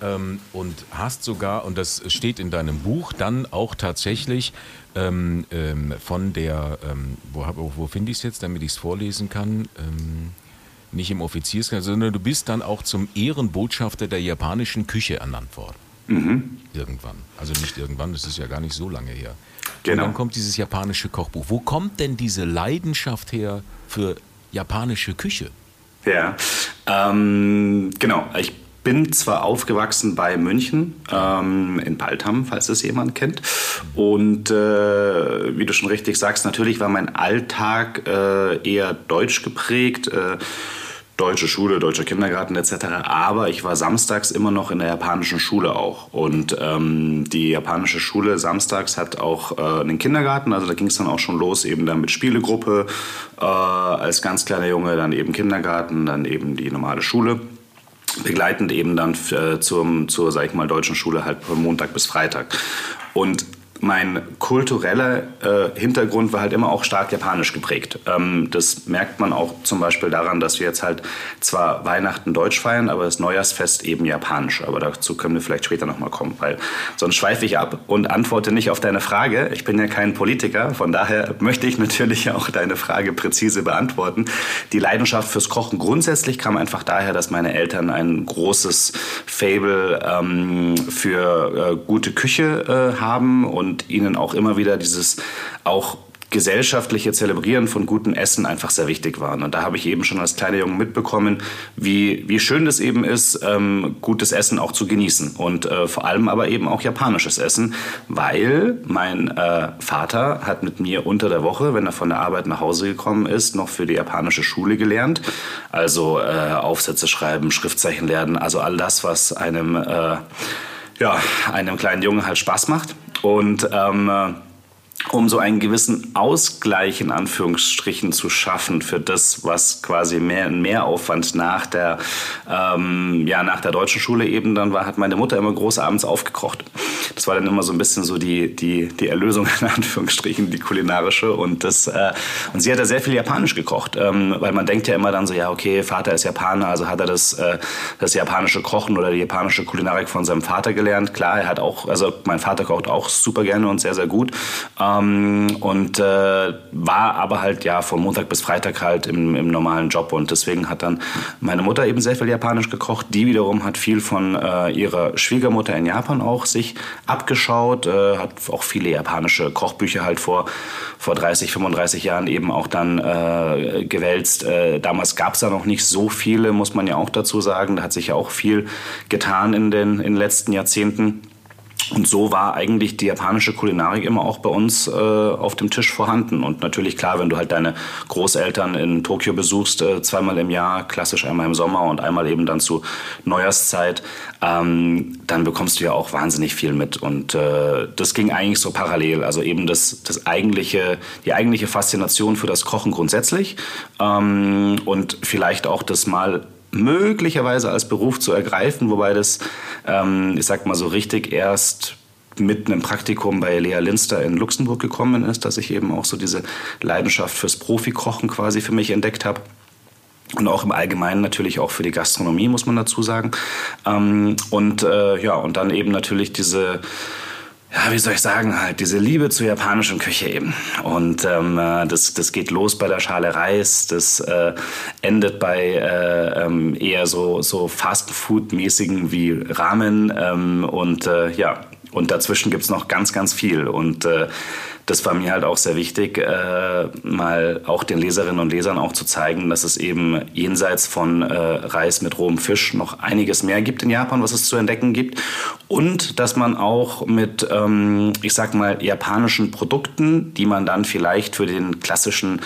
ähm, und hast sogar, und das steht in deinem Buch, dann auch tatsächlich ähm, ähm, von der, ähm, wo, wo, wo finde ich es jetzt, damit ich es vorlesen kann? Nicht im Offizierskreis, sondern du bist dann auch zum Ehrenbotschafter der japanischen Küche ernannt worden. Mhm. Irgendwann. Also nicht irgendwann, das ist ja gar nicht so lange her. Genau. Und dann kommt dieses japanische Kochbuch. Wo kommt denn diese Leidenschaft her für japanische Küche? Ja, ähm, genau. Ich bin zwar aufgewachsen bei München, ähm, in Paltham, falls es jemand kennt. Und äh, wie du schon richtig sagst, natürlich war mein Alltag äh, eher deutsch geprägt. Äh, deutsche Schule, deutscher Kindergarten etc. Aber ich war samstags immer noch in der japanischen Schule auch. Und ähm, die japanische Schule samstags hat auch äh, einen Kindergarten. Also da ging es dann auch schon los, eben dann mit Spielegruppe äh, als ganz kleiner Junge, dann eben Kindergarten, dann eben die normale Schule begleitend eben dann äh, zum, zur, sag ich mal, deutschen Schule halt von Montag bis Freitag. Und mein kultureller äh, Hintergrund war halt immer auch stark japanisch geprägt. Ähm, das merkt man auch zum Beispiel daran, dass wir jetzt halt zwar Weihnachten deutsch feiern, aber das Neujahrsfest eben japanisch. Aber dazu können wir vielleicht später nochmal kommen, weil sonst schweife ich ab und antworte nicht auf deine Frage. Ich bin ja kein Politiker, von daher möchte ich natürlich auch deine Frage präzise beantworten. Die Leidenschaft fürs Kochen grundsätzlich kam einfach daher, dass meine Eltern ein großes Fable ähm, für äh, gute Küche äh, haben und und ihnen auch immer wieder dieses auch gesellschaftliche Zelebrieren von gutem Essen einfach sehr wichtig waren. Und da habe ich eben schon als kleiner Junge mitbekommen, wie, wie schön es eben ist, ähm, gutes Essen auch zu genießen. Und äh, vor allem aber eben auch japanisches Essen, weil mein äh, Vater hat mit mir unter der Woche, wenn er von der Arbeit nach Hause gekommen ist, noch für die japanische Schule gelernt. Also äh, Aufsätze schreiben, Schriftzeichen lernen, also all das, was einem, äh, ja, einem kleinen Jungen halt Spaß macht. Und ähm, um so einen gewissen Ausgleich in Anführungsstrichen zu schaffen für das, was quasi mehr Mehraufwand nach der, ähm, ja, nach der deutschen Schule eben dann war, hat meine Mutter immer großabends aufgekocht. Das war dann immer so ein bisschen so die, die, die Erlösung in Anführungsstrichen, die kulinarische. Und, das, äh, und sie hat da sehr viel Japanisch gekocht, ähm, weil man denkt ja immer dann so, ja, okay, Vater ist Japaner, also hat er das, äh, das japanische Kochen oder die japanische Kulinarik von seinem Vater gelernt. Klar, er hat auch, also mein Vater kocht auch super gerne und sehr, sehr gut. Ähm, ähm, und äh, war aber halt ja von Montag bis Freitag halt im, im, normalen Job und deswegen hat dann meine Mutter eben sehr viel Japanisch gekocht. Die wiederum hat viel von äh, ihrer Schwiegermutter in Japan auch sich abgeschaut, äh, hat auch viele japanische Kochbücher halt vor, vor 30, 35 Jahren eben auch dann äh, gewälzt. Äh, damals gab es da noch nicht so viele, muss man ja auch dazu sagen. Da hat sich ja auch viel getan in den, in den letzten Jahrzehnten. Und so war eigentlich die japanische Kulinarik immer auch bei uns äh, auf dem Tisch vorhanden. Und natürlich klar, wenn du halt deine Großeltern in Tokio besuchst, äh, zweimal im Jahr, klassisch einmal im Sommer und einmal eben dann zu Neujahrszeit, ähm, dann bekommst du ja auch wahnsinnig viel mit. Und äh, das ging eigentlich so parallel. Also eben das, das eigentliche, die eigentliche Faszination für das Kochen grundsätzlich ähm, und vielleicht auch das mal möglicherweise als Beruf zu ergreifen, wobei das, ähm, ich sag mal so richtig erst mit einem Praktikum bei Lea Linster in Luxemburg gekommen ist, dass ich eben auch so diese Leidenschaft fürs Profikochen quasi für mich entdeckt habe. Und auch im Allgemeinen natürlich auch für die Gastronomie, muss man dazu sagen. Ähm, und äh, ja, und dann eben natürlich diese ja, wie soll ich sagen, halt diese Liebe zur japanischen Küche eben. Und ähm, äh, das, das geht los bei der Schale Reis, das äh, endet bei äh, ähm, eher so, so Fast-Food-mäßigen wie Ramen ähm, und äh, ja, und dazwischen gibt's noch ganz, ganz viel. Und äh, das war mir halt auch sehr wichtig, äh, mal auch den Leserinnen und Lesern auch zu zeigen, dass es eben jenseits von äh, Reis mit rohem Fisch noch einiges mehr gibt in Japan, was es zu entdecken gibt. Und dass man auch mit, ähm, ich sag mal, japanischen Produkten, die man dann vielleicht für den klassischen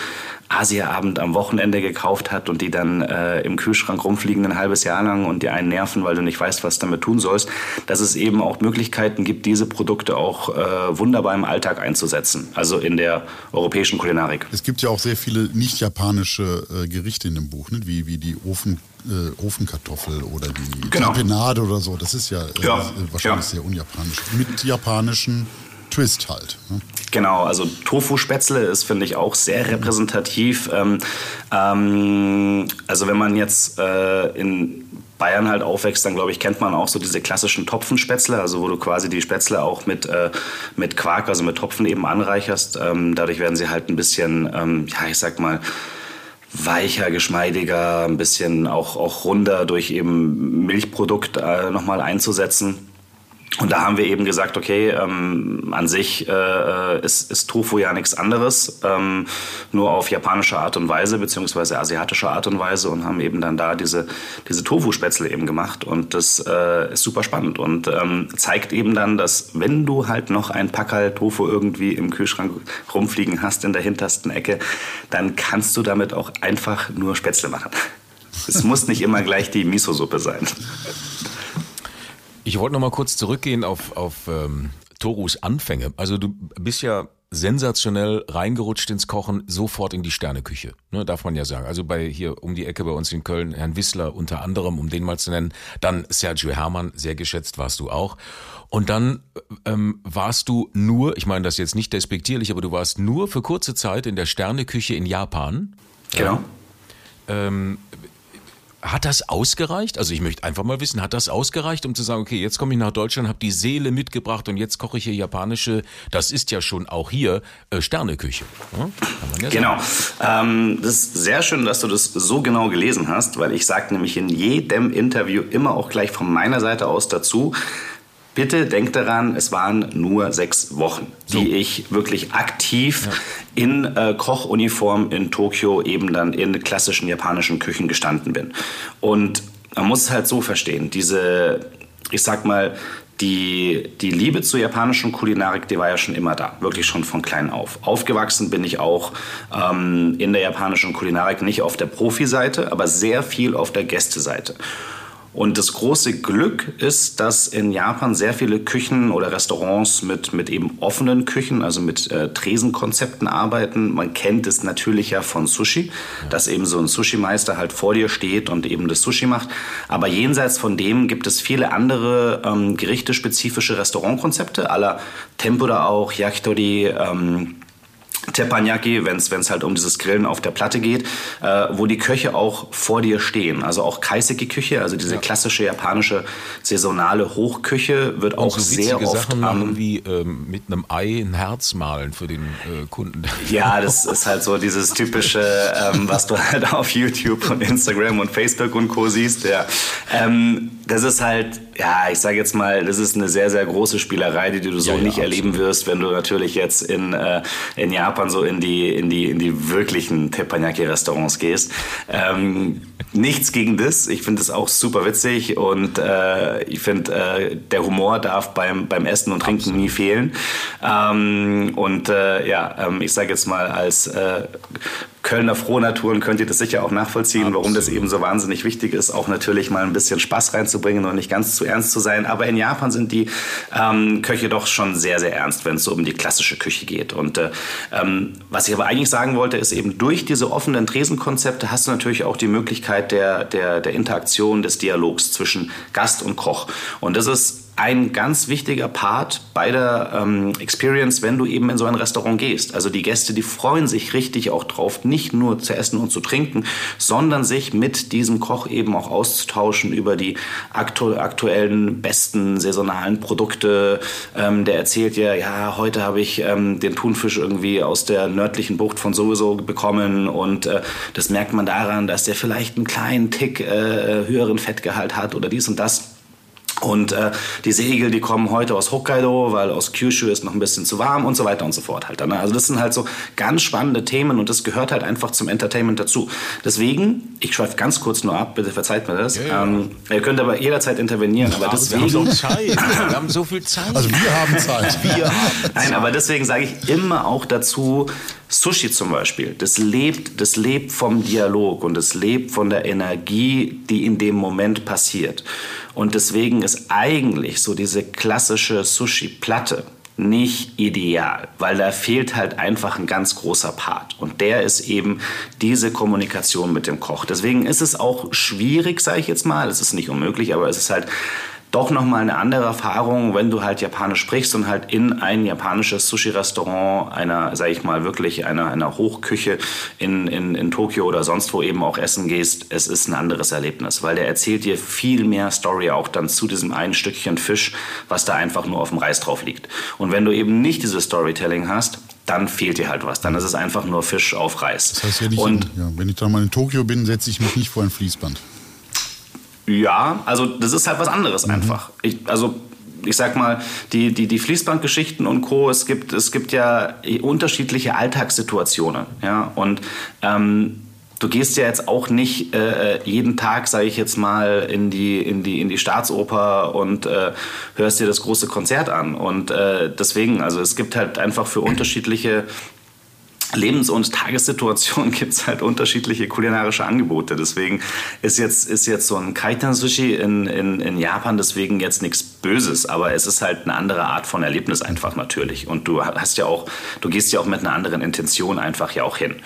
Asiaabend am Wochenende gekauft hat und die dann äh, im Kühlschrank rumfliegen ein halbes Jahr lang und dir einen nerven, weil du nicht weißt, was damit tun sollst, dass es eben auch Möglichkeiten gibt, diese Produkte auch äh, wunderbar im Alltag einzusetzen, also in der europäischen Kulinarik. Es gibt ja auch sehr viele nicht japanische äh, Gerichte in dem Buch, ne? wie, wie die Ofen, äh, Ofenkartoffel oder die genau. Tapenade oder so. Das ist ja, äh, ja. wahrscheinlich ja. sehr unjapanisch. Mit japanischen Twist halt. Ne? Genau, also Tofu-Spätzle ist, finde ich, auch sehr repräsentativ. Ähm, ähm, also wenn man jetzt äh, in Bayern halt aufwächst, dann glaube ich, kennt man auch so diese klassischen Topfenspätzle, also wo du quasi die Spätzle auch mit, äh, mit Quark, also mit Topfen eben anreicherst. Ähm, dadurch werden sie halt ein bisschen, ähm, ja, ich sag mal, weicher, geschmeidiger, ein bisschen auch, auch runder durch eben Milchprodukt äh, nochmal einzusetzen. Und da haben wir eben gesagt, okay, ähm, an sich äh, ist, ist Tofu ja nichts anderes, ähm, nur auf japanische Art und Weise, beziehungsweise asiatische Art und Weise und haben eben dann da diese, diese Tofu-Spätzle eben gemacht. Und das äh, ist super spannend und ähm, zeigt eben dann, dass wenn du halt noch ein Packerl Tofu irgendwie im Kühlschrank rumfliegen hast in der hintersten Ecke, dann kannst du damit auch einfach nur Spätzle machen. Es muss nicht immer gleich die Miso-Suppe sein. Ich wollte noch mal kurz zurückgehen auf, auf ähm, Torus Anfänge. Also du bist ja sensationell reingerutscht ins Kochen, sofort in die Sterneküche, ne, darf man ja sagen. Also bei hier um die Ecke bei uns in Köln, Herrn Wissler unter anderem, um den mal zu nennen, dann Sergio Hermann, sehr geschätzt warst du auch. Und dann ähm, warst du nur, ich meine das jetzt nicht despektierlich, aber du warst nur für kurze Zeit in der Sterneküche in Japan. Genau. Ähm, hat das ausgereicht? Also ich möchte einfach mal wissen, hat das ausgereicht, um zu sagen, okay, jetzt komme ich nach Deutschland, habe die Seele mitgebracht und jetzt koche ich hier japanische, das ist ja schon auch hier äh, Sterneküche. Ja? Ja genau. Ähm, das ist sehr schön, dass du das so genau gelesen hast, weil ich sage nämlich in jedem Interview immer auch gleich von meiner Seite aus dazu, Bitte denkt daran, es waren nur sechs Wochen, so. die ich wirklich aktiv ja. in äh, Kochuniform in Tokio eben dann in klassischen japanischen Küchen gestanden bin. Und man muss es halt so verstehen, diese, ich sag mal, die, die Liebe zur japanischen Kulinarik, die war ja schon immer da, wirklich schon von klein auf. Aufgewachsen bin ich auch ähm, in der japanischen Kulinarik, nicht auf der Profi-Seite, aber sehr viel auf der Gästeseite. Und das große Glück ist, dass in Japan sehr viele Küchen oder Restaurants mit, mit eben offenen Küchen, also mit äh, Tresenkonzepten arbeiten. Man kennt es natürlich ja von Sushi, dass eben so ein Sushi-Meister halt vor dir steht und eben das Sushi macht. Aber jenseits von dem gibt es viele andere ähm, gerichtespezifische Restaurantkonzepte, aller Tempura auch, Yakitori, ähm, Teppanyaki, wenn es halt um dieses Grillen auf der Platte geht, äh, wo die Köche auch vor dir stehen. Also auch Kaiseki-Küche, also diese ja. klassische japanische saisonale Hochküche wird Und auch so sehr oft Sachen machen wie ähm, mit einem Ei ein Herz malen für den äh, Kunden. Ja, das ist halt so dieses typische, ähm, was du halt auf YouTube und Instagram und Facebook und Co siehst. Ja. Ähm, das ist halt, ja, ich sage jetzt mal, das ist eine sehr, sehr große Spielerei, die du so ja, ja, nicht absolut. erleben wirst, wenn du natürlich jetzt in, äh, in Japan so in die, in die, in die wirklichen Teppanyaki-Restaurants gehst. Ähm, nichts gegen das. Ich finde es auch super witzig und äh, ich finde, äh, der Humor darf beim, beim Essen und Trinken absolut. nie fehlen. Ähm, und äh, ja, ähm, ich sage jetzt mal, als äh, Kölner Frohnaturen könnt ihr das sicher auch nachvollziehen, Absolut. warum das eben so wahnsinnig wichtig ist, auch natürlich mal ein bisschen Spaß reinzubringen und nicht ganz zu ernst zu sein. Aber in Japan sind die ähm, Köche doch schon sehr, sehr ernst, wenn es so um die klassische Küche geht. Und äh, ähm, was ich aber eigentlich sagen wollte, ist eben durch diese offenen Tresenkonzepte hast du natürlich auch die Möglichkeit der, der, der Interaktion, des Dialogs zwischen Gast und Koch. Und das ist ein ganz wichtiger Part bei der ähm, Experience, wenn du eben in so ein Restaurant gehst. Also die Gäste, die freuen sich richtig auch drauf, nicht nur zu essen und zu trinken, sondern sich mit diesem Koch eben auch auszutauschen über die aktu aktuellen besten saisonalen Produkte. Ähm, der erzählt ja, ja, heute habe ich ähm, den Thunfisch irgendwie aus der nördlichen Bucht von sowieso bekommen und äh, das merkt man daran, dass der vielleicht einen kleinen Tick äh, höheren Fettgehalt hat oder dies und das. Und äh, die Segel, die kommen heute aus Hokkaido, weil aus Kyushu ist noch ein bisschen zu warm und so weiter und so fort halt. Ne? Also das sind halt so ganz spannende Themen und das gehört halt einfach zum Entertainment dazu. Deswegen, ich schweife ganz kurz nur ab, bitte verzeiht mir das. Ja, ja. Ähm, ihr könnt aber jederzeit intervenieren, aber deswegen... Wir haben, so Zeit. wir haben so viel Zeit. Also wir haben Zeit. Wir haben Nein, aber deswegen sage ich immer auch dazu, Sushi zum Beispiel, das lebt, das lebt vom Dialog und es lebt von der Energie, die in dem Moment passiert. Und deswegen ist eigentlich so diese klassische Sushi-Platte nicht ideal, weil da fehlt halt einfach ein ganz großer Part. Und der ist eben diese Kommunikation mit dem Koch. Deswegen ist es auch schwierig, sage ich jetzt mal. Es ist nicht unmöglich, aber es ist halt doch nochmal eine andere Erfahrung, wenn du halt Japanisch sprichst und halt in ein japanisches Sushi-Restaurant einer, sag ich mal, wirklich einer, einer Hochküche in, in, in Tokio oder sonst wo eben auch essen gehst. Es ist ein anderes Erlebnis, weil der erzählt dir viel mehr Story auch dann zu diesem einen Stückchen Fisch, was da einfach nur auf dem Reis drauf liegt. Und wenn du eben nicht dieses Storytelling hast, dann fehlt dir halt was. Dann ist es einfach nur Fisch auf Reis. Das heißt, wenn ich, und in, ja, wenn ich dann mal in Tokio bin, setze ich mich nicht vor ein Fließband. Ja, also das ist halt was anderes einfach. Ich, also ich sag mal, die, die, die Fließbandgeschichten und Co., es gibt, es gibt ja unterschiedliche Alltagssituationen. Ja? Und ähm, du gehst ja jetzt auch nicht äh, jeden Tag, sage ich jetzt mal, in die, in die, in die Staatsoper und äh, hörst dir das große Konzert an. Und äh, deswegen, also es gibt halt einfach für unterschiedliche Lebens- und Tagessituationen gibt es halt unterschiedliche kulinarische Angebote. Deswegen ist jetzt, ist jetzt so ein Kaitan-Sushi in, in, in Japan deswegen jetzt nichts Böses, aber es ist halt eine andere Art von Erlebnis einfach natürlich. Und du hast ja auch, du gehst ja auch mit einer anderen Intention einfach ja auch hin.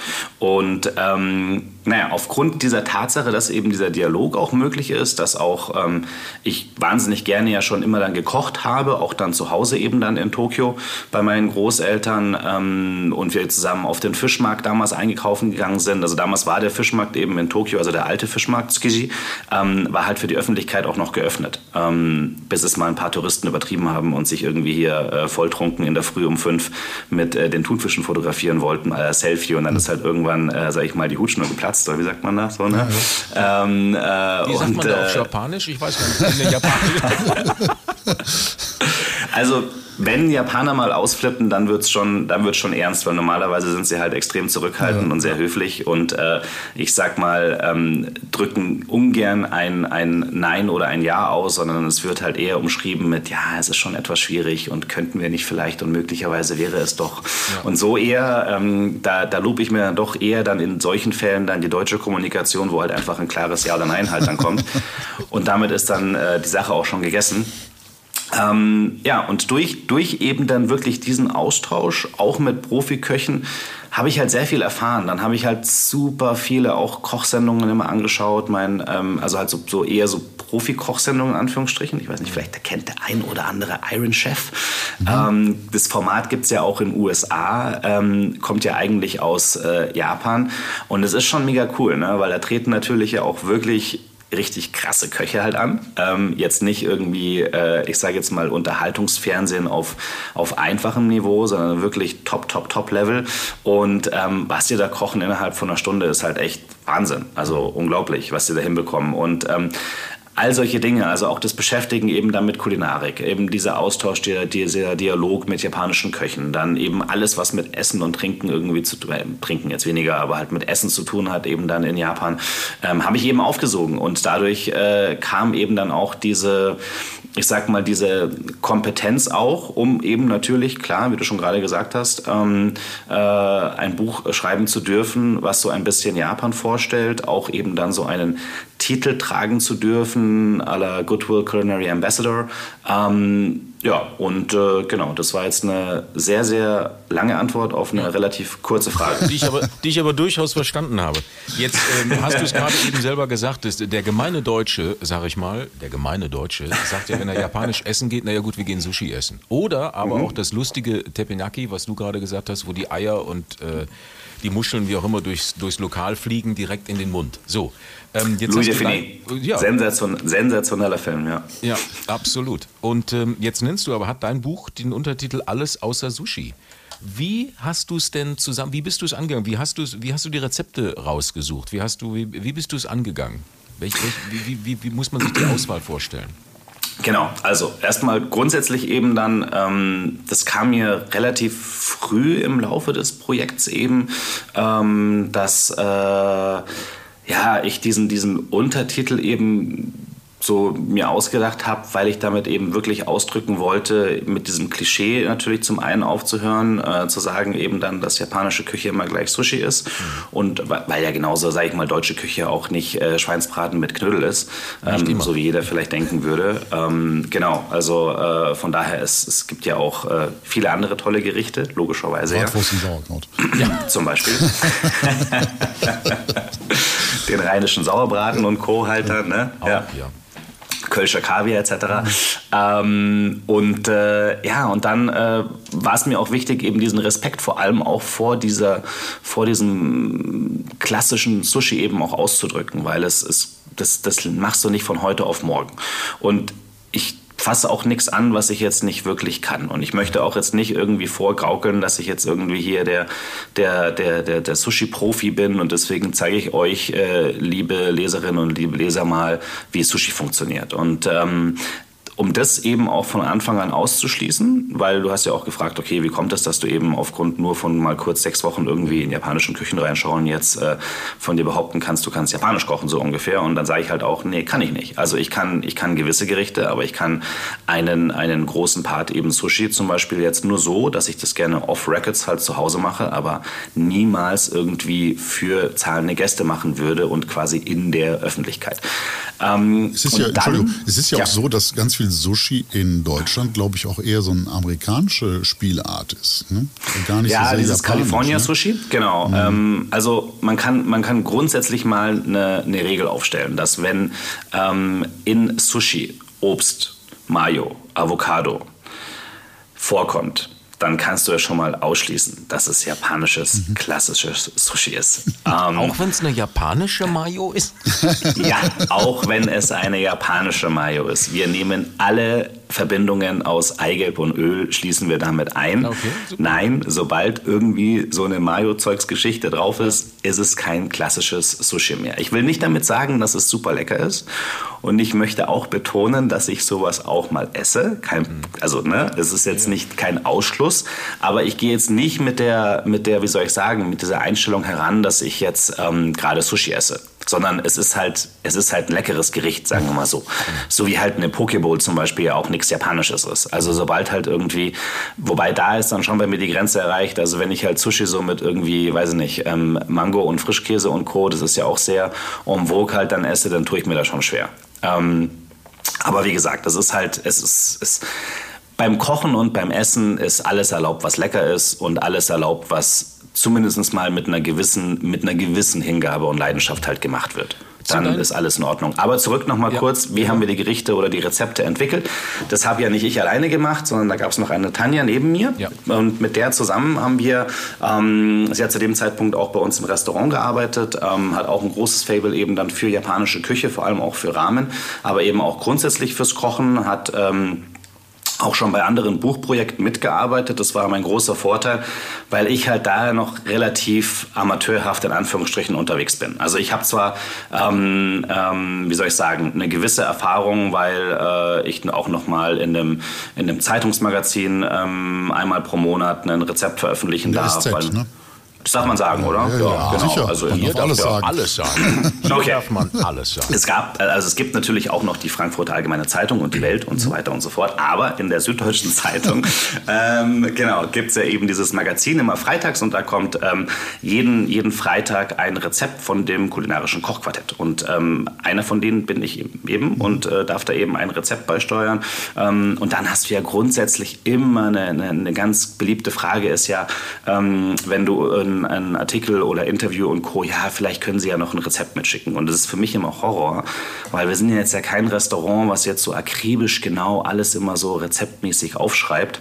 Und ähm, naja, aufgrund dieser Tatsache, dass eben dieser Dialog auch möglich ist, dass auch ähm, ich wahnsinnig gerne ja schon immer dann gekocht habe, auch dann zu Hause eben dann in Tokio bei meinen Großeltern ähm, und wir zusammen auf den Fischmarkt damals eingekauft gegangen sind. Also damals war der Fischmarkt eben in Tokio, also der alte Fischmarkt Tsukiji, ähm, war halt für die Öffentlichkeit auch noch geöffnet, ähm, bis es mal ein paar Touristen übertrieben haben und sich irgendwie hier äh, volltrunken in der Früh um fünf mit äh, den Thunfischen fotografieren wollten, äh, Selfie und dann ist halt irgendwann, äh, sag ich mal, die Hutschnur geplatzt oder wie sagt man das? So, ne? Ähm, äh, Wie sagt und, man da auf äh, Japanisch? Ich weiß gar nicht. In der Japanisch. Also, wenn Japaner mal ausflippen, dann wird's schon, dann wird's schon ernst, weil normalerweise sind sie halt extrem zurückhaltend und sehr höflich und äh, ich sag mal, ähm, drücken ungern ein, ein Nein oder ein Ja aus, sondern es wird halt eher umschrieben mit, ja, es ist schon etwas schwierig und könnten wir nicht vielleicht und möglicherweise wäre es doch. Und so eher, ähm, da, da lobe ich mir dann doch eher dann in solchen Fällen dann die deutsche Kommunikation, wo halt einfach ein klares Ja oder Nein halt dann kommt. und damit ist dann äh, die Sache auch schon gegessen. Ähm, ja, und durch, durch eben dann wirklich diesen Austausch, auch mit Profiköchen, habe ich halt sehr viel erfahren. Dann habe ich halt super viele auch Kochsendungen immer angeschaut, mein, ähm, also halt so, so eher so Profi-Kochsendungen in Anführungsstrichen. Ich weiß nicht, vielleicht kennt der ein oder andere Iron Chef. Ähm, das Format gibt es ja auch in den USA, ähm, kommt ja eigentlich aus äh, Japan. Und es ist schon mega cool, ne? weil da treten natürlich ja auch wirklich richtig krasse Köche halt an. Ähm, jetzt nicht irgendwie, äh, ich sage jetzt mal, Unterhaltungsfernsehen auf, auf einfachem Niveau, sondern wirklich top, top, top Level. Und ähm, was die da kochen innerhalb von einer Stunde ist halt echt Wahnsinn. Also unglaublich, was die da hinbekommen. Und ähm, all solche Dinge, also auch das Beschäftigen eben dann mit Kulinarik, eben dieser Austausch, der, dieser Dialog mit japanischen Köchen, dann eben alles, was mit Essen und Trinken irgendwie zu tun, äh, Trinken jetzt weniger, aber halt mit Essen zu tun hat, eben dann in Japan, ähm, habe ich eben aufgesogen. Und dadurch äh, kam eben dann auch diese, ich sag mal, diese Kompetenz auch, um eben natürlich, klar, wie du schon gerade gesagt hast, ähm, äh, ein Buch schreiben zu dürfen, was so ein bisschen Japan vorstellt, auch eben dann so einen Titel tragen zu dürfen, à la Goodwill Culinary Ambassador. Ähm, ja, und äh, genau, das war jetzt eine sehr, sehr lange Antwort auf eine relativ kurze Frage. die, ich aber, die ich aber durchaus verstanden habe. Jetzt ähm, hast du es gerade eben selber gesagt, dass der gemeine Deutsche, sag ich mal, der gemeine Deutsche sagt ja, wenn er japanisch essen geht, naja gut, wir gehen Sushi essen. Oder aber auch das lustige Teppanyaki, was du gerade gesagt hast, wo die Eier und äh, die Muscheln, wie auch immer, durchs, durchs Lokal fliegen, direkt in den Mund. So. Ähm, Louis Defini. ja, Sensation, sensationeller Film, ja. ja, absolut. Und ähm, jetzt nennst du aber, hat dein Buch den Untertitel Alles außer Sushi. Wie hast du es denn zusammen, wie bist du es angegangen? Wie hast, du's, wie hast du die Rezepte rausgesucht? Wie, hast du, wie, wie bist du es angegangen? Welch, welch, wie, wie, wie, wie muss man sich die Auswahl vorstellen? Genau, also erstmal grundsätzlich eben dann, ähm, das kam mir relativ früh im Laufe des Projekts eben, ähm, dass äh, ja, ich diesen, diesen Untertitel eben so mir ausgedacht habe, weil ich damit eben wirklich ausdrücken wollte, mit diesem Klischee natürlich zum einen aufzuhören, äh, zu sagen eben dann, dass japanische Küche immer gleich Sushi ist und weil ja genauso, sage ich mal, deutsche Küche auch nicht äh, Schweinsbraten mit Knödel ist, ähm, so wie jeder vielleicht denken würde. Ähm, genau, also äh, von daher, es, es gibt ja auch äh, viele andere tolle Gerichte, logischerweise. Ja. Ja, zum Beispiel. Den rheinischen Sauerbraten und Co. halt dann, ne? Auch, ja. Kölscher Kaviar etc. Mhm. Ähm, und äh, ja, und dann äh, war es mir auch wichtig, eben diesen Respekt vor allem auch vor dieser, vor diesem klassischen Sushi eben auch auszudrücken, weil es ist, das, das machst du nicht von heute auf morgen. Und fasse auch nichts an, was ich jetzt nicht wirklich kann. Und ich möchte auch jetzt nicht irgendwie vorgaukeln, dass ich jetzt irgendwie hier der, der, der, der, der Sushi-Profi bin. Und deswegen zeige ich euch, äh, liebe Leserinnen und liebe Leser, mal, wie Sushi funktioniert. Und ähm, um das eben auch von Anfang an auszuschließen, weil du hast ja auch gefragt, okay, wie kommt es, dass du eben aufgrund nur von mal kurz sechs Wochen irgendwie in japanischen Küchen reinschauen jetzt äh, von dir behaupten kannst, du kannst japanisch kochen so ungefähr und dann sage ich halt auch, nee, kann ich nicht. Also ich kann, ich kann gewisse Gerichte, aber ich kann einen, einen großen Part eben Sushi zum Beispiel jetzt nur so, dass ich das gerne off-Records halt zu Hause mache, aber niemals irgendwie für zahlende Gäste machen würde und quasi in der Öffentlichkeit. Ähm, es ist ja, dann, Entschuldigung, es ist ja, ja, auch so, dass ganz viel Sushi in Deutschland, glaube ich, auch eher so eine amerikanische Spielart ist. Ne? Gar nicht ja, so dieses California ne? Sushi, genau. Mhm. Ähm, also man kann, man kann grundsätzlich mal eine, eine Regel aufstellen, dass wenn ähm, in Sushi Obst, Mayo, Avocado vorkommt, dann kannst du ja schon mal ausschließen, dass es japanisches, mhm. klassisches Sushi ist. Ähm, auch wenn es eine japanische Mayo ist? ja, auch wenn es eine japanische Mayo ist. Wir nehmen alle Verbindungen aus Eigelb und Öl schließen wir damit ein. Okay, Nein, sobald irgendwie so eine Mayo-Zeugs-Geschichte drauf ist, ist es kein klassisches Sushi mehr. Ich will nicht damit sagen, dass es super lecker ist. Und ich möchte auch betonen, dass ich sowas auch mal esse. Kein, mhm. also, ne, es ist jetzt nicht kein Ausschluss, aber ich gehe jetzt nicht mit der, mit der, wie soll ich sagen, mit dieser Einstellung heran, dass ich jetzt ähm, gerade Sushi esse sondern es ist halt, es ist halt ein leckeres Gericht, sagen wir mal so. So wie halt eine Pokeball zum Beispiel ja auch nichts Japanisches ist. Also sobald halt irgendwie, wobei da ist dann schon bei mir die Grenze erreicht. Also wenn ich halt Sushi so mit irgendwie, weiß ich nicht, ähm, Mango und Frischkäse und Co., das ist ja auch sehr en vogue halt dann esse, dann tue ich mir da schon schwer. Ähm, aber wie gesagt, das ist halt, es ist, es, beim Kochen und beim Essen ist alles erlaubt, was lecker ist und alles erlaubt, was zumindest mal mit einer gewissen, mit einer gewissen Hingabe und Leidenschaft halt gemacht wird. Dann ist alles in Ordnung. Aber zurück noch mal ja. kurz, wie haben wir die Gerichte oder die Rezepte entwickelt? Das habe ja nicht ich alleine gemacht, sondern da gab es noch eine Tanja neben mir. Ja. Und mit der zusammen haben wir, ähm, sie hat zu dem Zeitpunkt auch bei uns im Restaurant gearbeitet, ähm, hat auch ein großes Fable eben dann für japanische Küche, vor allem auch für Ramen, aber eben auch grundsätzlich fürs Kochen, hat... Ähm, auch schon bei anderen Buchprojekten mitgearbeitet. Das war mein großer Vorteil, weil ich halt daher noch relativ amateurhaft in Anführungsstrichen unterwegs bin. Also ich habe zwar, ähm, ähm, wie soll ich sagen, eine gewisse Erfahrung, weil äh, ich auch noch mal in einem, in einem Zeitungsmagazin ähm, einmal pro Monat ein Rezept veröffentlichen darf. SZ, ne? Das darf man sagen, oder? Ja, ja, genau. sicher. Also man hier darf alles sagen. Alles sagen. Hier okay. darf man alles sagen. Es gab, also es gibt natürlich auch noch die Frankfurter Allgemeine Zeitung und die Welt und so weiter und so fort. Aber in der Süddeutschen Zeitung, ähm, genau, gibt es ja eben dieses Magazin immer freitags und da kommt ähm, jeden, jeden Freitag ein Rezept von dem kulinarischen Kochquartett. Und ähm, einer von denen bin ich eben und äh, darf da eben ein Rezept beisteuern. Ähm, und dann hast du ja grundsätzlich immer eine, eine, eine ganz beliebte Frage ist ja, ähm, wenn du äh, einen Artikel oder Interview und Co., ja, vielleicht können Sie ja noch ein Rezept mitschicken. Und das ist für mich immer Horror, weil wir sind ja jetzt ja kein Restaurant, was jetzt so akribisch genau alles immer so rezeptmäßig aufschreibt.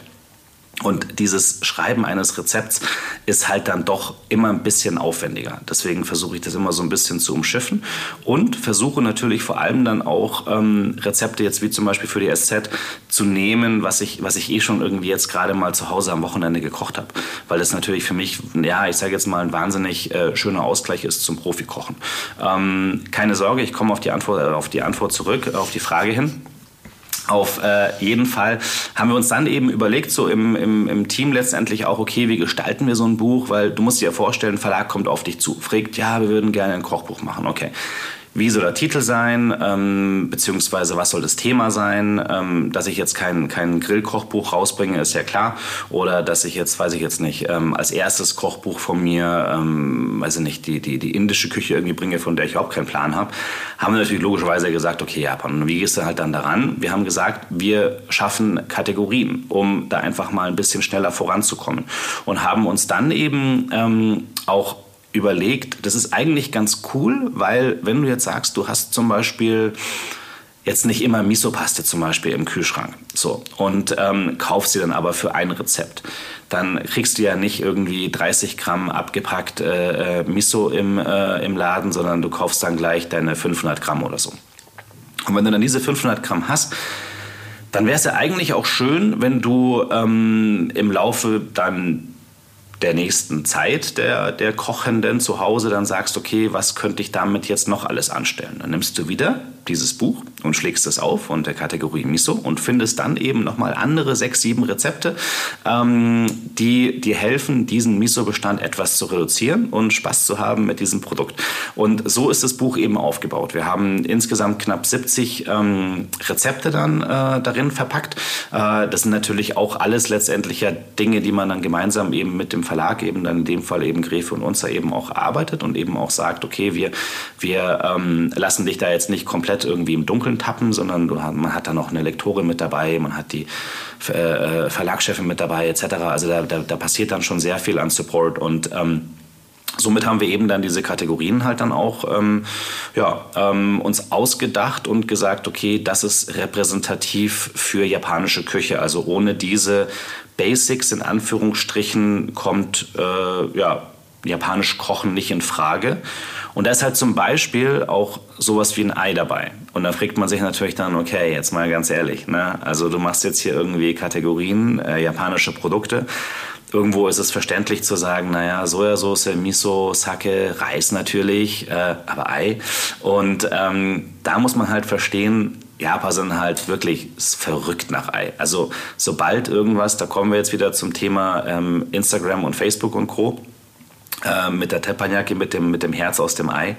Und dieses Schreiben eines Rezepts ist halt dann doch immer ein bisschen aufwendiger. Deswegen versuche ich das immer so ein bisschen zu umschiffen und versuche natürlich vor allem dann auch ähm, Rezepte jetzt wie zum Beispiel für die SZ zu nehmen, was ich, was ich eh schon irgendwie jetzt gerade mal zu Hause am Wochenende gekocht habe. Weil das natürlich für mich, ja, ich sage jetzt mal, ein wahnsinnig äh, schöner Ausgleich ist zum Profikochen. Ähm, keine Sorge, ich komme auf die Antwort, äh, auf die Antwort zurück, auf die Frage hin. Auf äh, jeden Fall haben wir uns dann eben überlegt, so im, im, im Team letztendlich auch, okay, wie gestalten wir so ein Buch? Weil du musst dir ja vorstellen, ein Verlag kommt auf dich zu, fragt, ja, wir würden gerne ein Kochbuch machen. Okay, wie soll der Titel sein, ähm, beziehungsweise was soll das Thema sein. Ähm, dass ich jetzt kein, kein Grillkochbuch rausbringe, ist ja klar. Oder dass ich jetzt, weiß ich jetzt nicht, ähm, als erstes Kochbuch von mir, ähm, weiß ich nicht, die, die, die indische Küche irgendwie bringe, von der ich überhaupt keinen Plan habe, haben wir natürlich logischerweise gesagt, okay, Japan, und wie gehst du halt dann daran? Wir haben gesagt, wir schaffen Kategorien, um da einfach mal ein bisschen schneller voranzukommen. Und haben uns dann eben ähm, auch überlegt, das ist eigentlich ganz cool, weil wenn du jetzt sagst, du hast zum Beispiel jetzt nicht immer Miso-Paste zum Beispiel im Kühlschrank. So. Und ähm, kaufst sie dann aber für ein Rezept. Dann kriegst du ja nicht irgendwie 30 Gramm abgepackt äh, äh, Miso im, äh, im Laden, sondern du kaufst dann gleich deine 500 Gramm oder so. Und wenn du dann diese 500 Gramm hast, dann wäre es ja eigentlich auch schön, wenn du ähm, im Laufe dann der nächsten Zeit der, der Kochenden zu Hause dann sagst, okay, was könnte ich damit jetzt noch alles anstellen? Dann nimmst du wieder dieses Buch und schlägst es auf unter Kategorie Miso und findest dann eben nochmal andere sechs, sieben Rezepte, ähm, die dir helfen, diesen Miso-Bestand etwas zu reduzieren und Spaß zu haben mit diesem Produkt. Und so ist das Buch eben aufgebaut. Wir haben insgesamt knapp 70 ähm, Rezepte dann äh, darin verpackt. Äh, das sind natürlich auch alles letztendlich ja Dinge, die man dann gemeinsam eben mit dem Verlag, eben dann in dem Fall eben Gräfe und da eben auch arbeitet und eben auch sagt, okay, wir, wir ähm, lassen dich da jetzt nicht komplett irgendwie im Dunkeln tappen, sondern man hat da noch eine Lektorin mit dabei, man hat die äh, Verlagschefin mit dabei etc. Also da, da, da, passiert dann schon sehr viel an Support und ähm, Somit haben wir eben dann diese Kategorien halt dann auch ähm, ja, ähm, uns ausgedacht und gesagt, okay, das ist repräsentativ für japanische Küche. Also ohne diese Basics in Anführungsstrichen kommt äh, ja, japanisch Kochen nicht in Frage. Und da ist halt zum Beispiel auch sowas wie ein Ei dabei. Und da fragt man sich natürlich dann, okay, jetzt mal ganz ehrlich, ne? also du machst jetzt hier irgendwie Kategorien, äh, japanische Produkte. Irgendwo ist es verständlich zu sagen, naja, Sojasauce, Miso, Sake, Reis natürlich, äh, aber Ei. Und ähm, da muss man halt verstehen, Japan sind halt wirklich verrückt nach Ei. Also sobald irgendwas, da kommen wir jetzt wieder zum Thema ähm, Instagram und Facebook und Co äh, mit der Teppanyaki, mit dem, mit dem Herz aus dem Ei.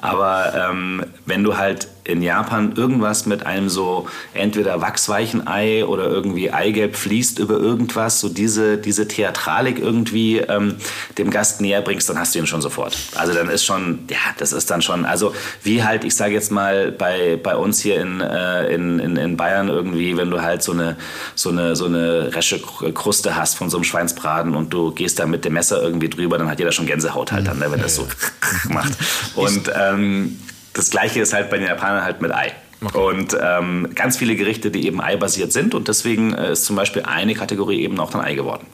Aber ähm, wenn du halt in Japan irgendwas mit einem so entweder wachsweichen Ei oder irgendwie Eigelb fließt über irgendwas, so diese, diese Theatralik irgendwie ähm, dem Gast näher bringst, dann hast du ihn schon sofort. Also dann ist schon, ja, das ist dann schon, also wie halt, ich sage jetzt mal, bei, bei uns hier in, äh, in, in, in Bayern irgendwie, wenn du halt so eine, so eine, so eine resche Kruste hast von so einem Schweinsbraten und du gehst da mit dem Messer irgendwie drüber, dann hat jeder schon Gänsehaut halt dann, ne, wenn das so macht. Und ähm, das gleiche ist halt bei den Japanern halt mit Ei. Okay. Und ähm, ganz viele Gerichte, die eben eibasiert sind. Und deswegen äh, ist zum Beispiel eine Kategorie eben auch dann Ei geworden.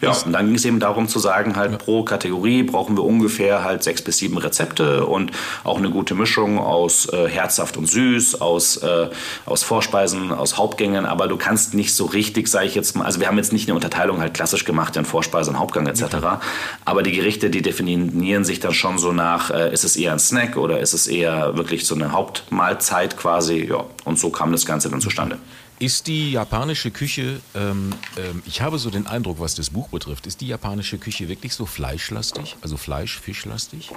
Ja, und dann ging es eben darum zu sagen, halt ja. pro Kategorie brauchen wir ungefähr halt sechs bis sieben Rezepte und auch eine gute Mischung aus äh, herzhaft und süß, aus, äh, aus Vorspeisen, aus Hauptgängen. Aber du kannst nicht so richtig, sage ich jetzt mal, also wir haben jetzt nicht eine Unterteilung halt klassisch gemacht in Vorspeise und Hauptgang etc. Okay. Aber die Gerichte, die definieren sich dann schon so nach, äh, ist es eher ein Snack oder ist es eher wirklich so eine Hauptmahlzeit quasi quasi, ja, und so kam das Ganze dann zustande. Ist die japanische Küche, ähm, ähm, ich habe so den Eindruck, was das Buch betrifft, ist die japanische Küche wirklich so fleischlastig, also Fleisch, Fischlastig?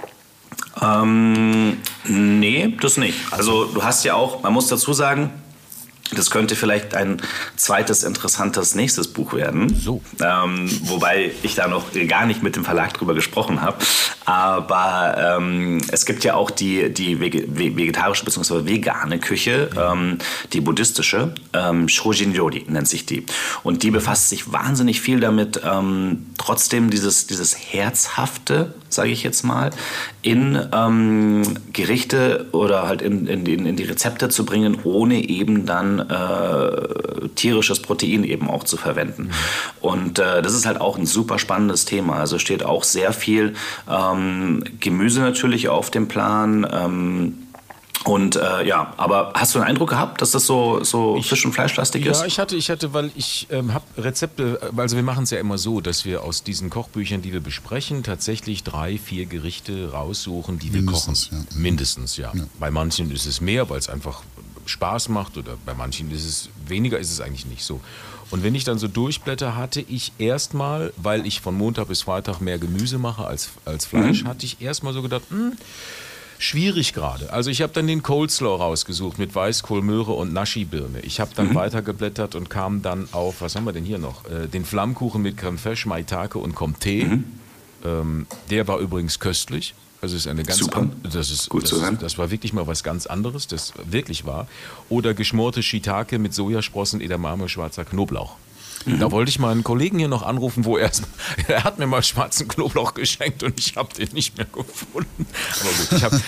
Ähm, nee, das nicht. Also du hast ja auch, man muss dazu sagen, das könnte vielleicht ein zweites interessantes nächstes Buch werden. So. Ähm, wobei ich da noch gar nicht mit dem Verlag drüber gesprochen habe. Aber ähm, es gibt ja auch die, die vegetarische bzw. vegane Küche, ähm, die buddhistische. Ähm, Shojin Yori nennt sich die. Und die befasst sich wahnsinnig viel damit, ähm, trotzdem dieses, dieses Herzhafte, sage ich jetzt mal, in ähm, Gerichte oder halt in, in, in die Rezepte zu bringen, ohne eben dann äh, tierisches Protein eben auch zu verwenden. Mhm. Und äh, das ist halt auch ein super spannendes Thema. Also steht auch sehr viel ähm, Gemüse natürlich auf dem Plan. Ähm, und äh, ja, aber hast du den Eindruck gehabt, dass das so, so ich, Fisch- und Fleischlastig ja, ist? Ja, ich hatte, ich hatte, weil ich ähm, habe Rezepte, also wir machen es ja immer so, dass wir aus diesen Kochbüchern, die wir besprechen, tatsächlich drei, vier Gerichte raussuchen, die Mindestens, wir kochen. Ja. Mindestens, ja. ja. Bei manchen ist es mehr, weil es einfach Spaß macht oder bei manchen ist es weniger, ist es eigentlich nicht so. Und wenn ich dann so durchblätter, hatte ich erstmal, weil ich von Montag bis Freitag mehr Gemüse mache als, als Fleisch, mhm. hatte ich erstmal so gedacht, mh, hm, schwierig gerade. Also ich habe dann den Coleslaw rausgesucht mit Weißkohl, Möhre und Naschi-Birne. Ich habe dann mhm. weitergeblättert und kam dann auf, was haben wir denn hier noch? Äh, den Flammkuchen mit Creme fraiche, Maitake und Comté. Mhm. Ähm, der war übrigens köstlich. Also es ist eine ganz Super. das ist gut das, zu hören. Das war wirklich mal was ganz anderes, das wirklich war. Oder geschmorte Shiitake mit Sojasprossen, Edamame, schwarzer Knoblauch. Da wollte ich meinen Kollegen hier noch anrufen, wo er er hat mir mal schwarzen Knoblauch geschenkt und ich habe den nicht mehr gefunden. Aber gut, ich habe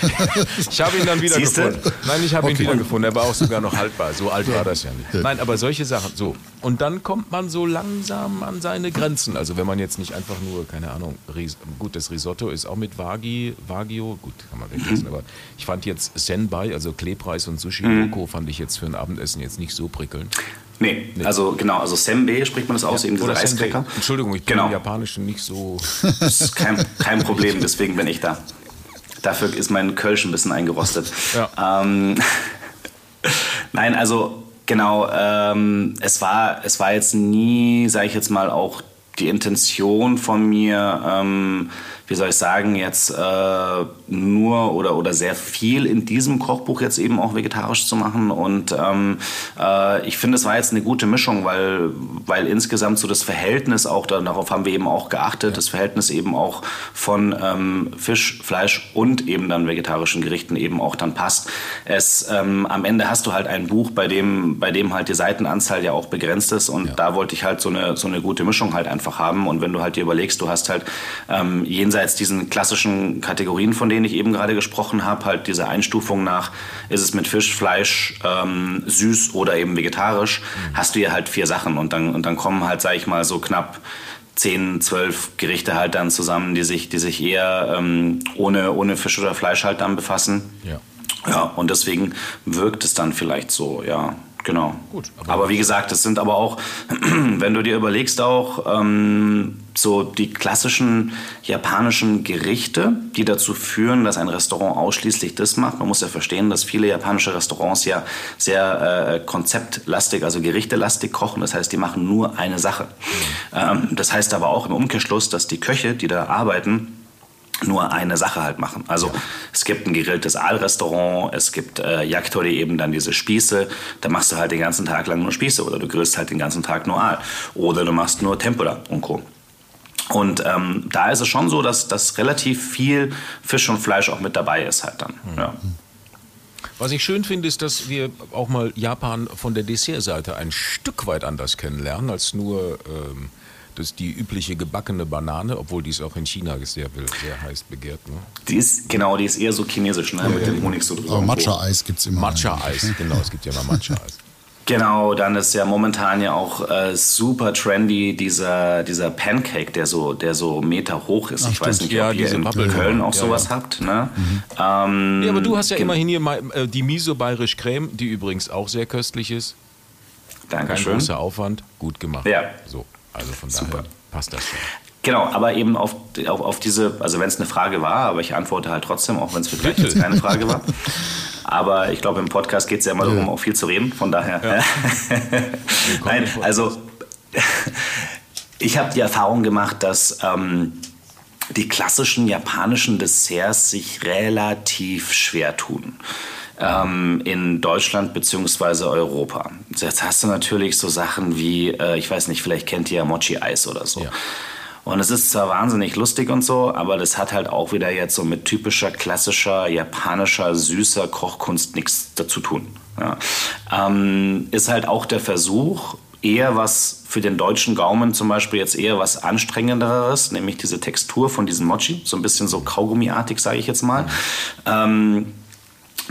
ich hab ihn dann wieder Siehste? gefunden. Nein, ich habe ihn Okay. wieder gefunden. Er war auch sogar noch haltbar. So alt war das ja nicht. Nein, aber solche Sachen. So. Und dann kommt man so langsam an seine Grenzen. Also wenn man jetzt nicht einfach nur, keine Ahnung, Ris gut, das Risotto ist auch mit Wagi, Wagyu, gut, kann man weglassen, aber ich fand jetzt Senbai, also Klebreis und Sushi Loco, fand ich jetzt für ein Abendessen jetzt nicht so prickelnd. Nee, also genau, also Sembe spricht man das aus, eben diese Oder Reiscracker. Senbei. Entschuldigung, ich bin Genau. im Japanischen nicht so. Kein, kein Problem, deswegen bin ich da. Dafür ist mein Kölsch ein bisschen eingerostet. Ja. Ähm, Nein, also genau, ähm, es, war, es war jetzt nie, sage ich jetzt mal, auch die Intention von mir, ähm, wie soll ich sagen, jetzt äh, nur oder, oder sehr viel in diesem Kochbuch jetzt eben auch vegetarisch zu machen. Und ähm, äh, ich finde, es war jetzt eine gute Mischung, weil, weil insgesamt so das Verhältnis auch, darauf haben wir eben auch geachtet, das Verhältnis eben auch von ähm, Fisch, Fleisch und eben dann vegetarischen Gerichten eben auch dann passt. Es, ähm, am Ende hast du halt ein Buch, bei dem, bei dem halt die Seitenanzahl ja auch begrenzt ist und da wollte ich halt so eine, so eine gute Mischung halt einfach haben. Und wenn du halt dir überlegst, du hast halt ähm, jenseits diesen klassischen Kategorien, von denen ich eben gerade gesprochen habe, halt diese Einstufung nach, ist es mit Fisch, Fleisch, ähm, süß oder eben vegetarisch, hast du ja halt vier Sachen und dann, und dann kommen halt, sag ich mal, so knapp 10, 12 Gerichte halt dann zusammen, die sich, die sich eher ähm, ohne, ohne Fisch oder Fleisch halt dann befassen. Ja. Ja, und deswegen wirkt es dann vielleicht so, ja, genau. Gut, aber- aber, wie gesagt, es sind aber auch, wenn du dir überlegst, auch ähm, so die klassischen japanischen Gerichte, die dazu führen, dass ein Restaurant ausschließlich das macht. Man muss ja verstehen, dass viele japanische Restaurants ja sehr äh, konzeptlastig, also gerichtelastig kochen. Das heißt, die machen nur eine Sache. Ähm, das heißt aber auch im Umkehrschluss, dass die Köche, die da arbeiten, nur eine Sache halt machen. Also es gibt ein gegrilltes Aalrestaurant, es gibt äh, Yakitori eben dann diese Spieße, da machst du halt den ganzen Tag lang nur Spieße oder du grillst halt den ganzen Tag nur Aal oder du machst nur Tempura und Co. Und ähm, da ist es schon so, dass, dass relativ viel Fisch und Fleisch auch mit dabei ist halt dann. Ja. Was ich schön finde, ist, dass wir auch mal Japan von der Dessertseite ein Stück weit anders kennenlernen als nur ähm, das die übliche gebackene Banane, obwohl dies auch in China sehr, sehr heiß begehrt. Ne? Die ist, genau, die ist eher so chinesisch, ne? mit dem Honig so drüber. Aber. Matcha-Eis gibt es immer. Matcha-Eis, genau, es gibt ja mal Matcha-Eis. Genau, dann ist ja momentan ja auch äh, super trendy dieser, dieser Pancake, der so, der so Meter hoch ist. Ach, ich weiß nicht, Ja, ob ihr in Wabbeln. Köln auch Ja, sowas ja. habt. Ne? Ähm, Ja, aber du hast ja immerhin hier mal, äh, die Miso Bayerisch Creme, die übrigens auch sehr köstlich ist. Kein Dankeschön. großer Aufwand, gut gemacht. Ja. So, also von Super. daher passt das schon. Genau, aber eben auf, auf, auf diese, also wenn es eine Frage war, aber ich antworte halt trotzdem, auch wenn es Bitte. jetzt keine Frage war. Aber ich glaube, im Podcast geht es ja immer darum, auch viel zu reden. Von daher. Nein, im Podcast. also ich habe die Erfahrung gemacht, dass ähm, die klassischen japanischen Desserts sich relativ schwer tun. Ähm, in Deutschland bzw. Europa. Jetzt hast du natürlich so Sachen wie, äh, ich weiß nicht, vielleicht kennt ihr ja Mochi-Eis oder so. Ja. Und es ist zwar wahnsinnig lustig und so, aber das hat halt auch wieder jetzt so mit typischer, klassischer, japanischer, süßer Kochkunst nichts dazu tun. Ja. Ähm, ist halt auch der Versuch, eher was für den deutschen Gaumen zum Beispiel jetzt eher was anstrengenderes, nämlich diese Textur von diesem Mochi, so ein bisschen so Kaugummiartig, sage ich jetzt mal. Ähm,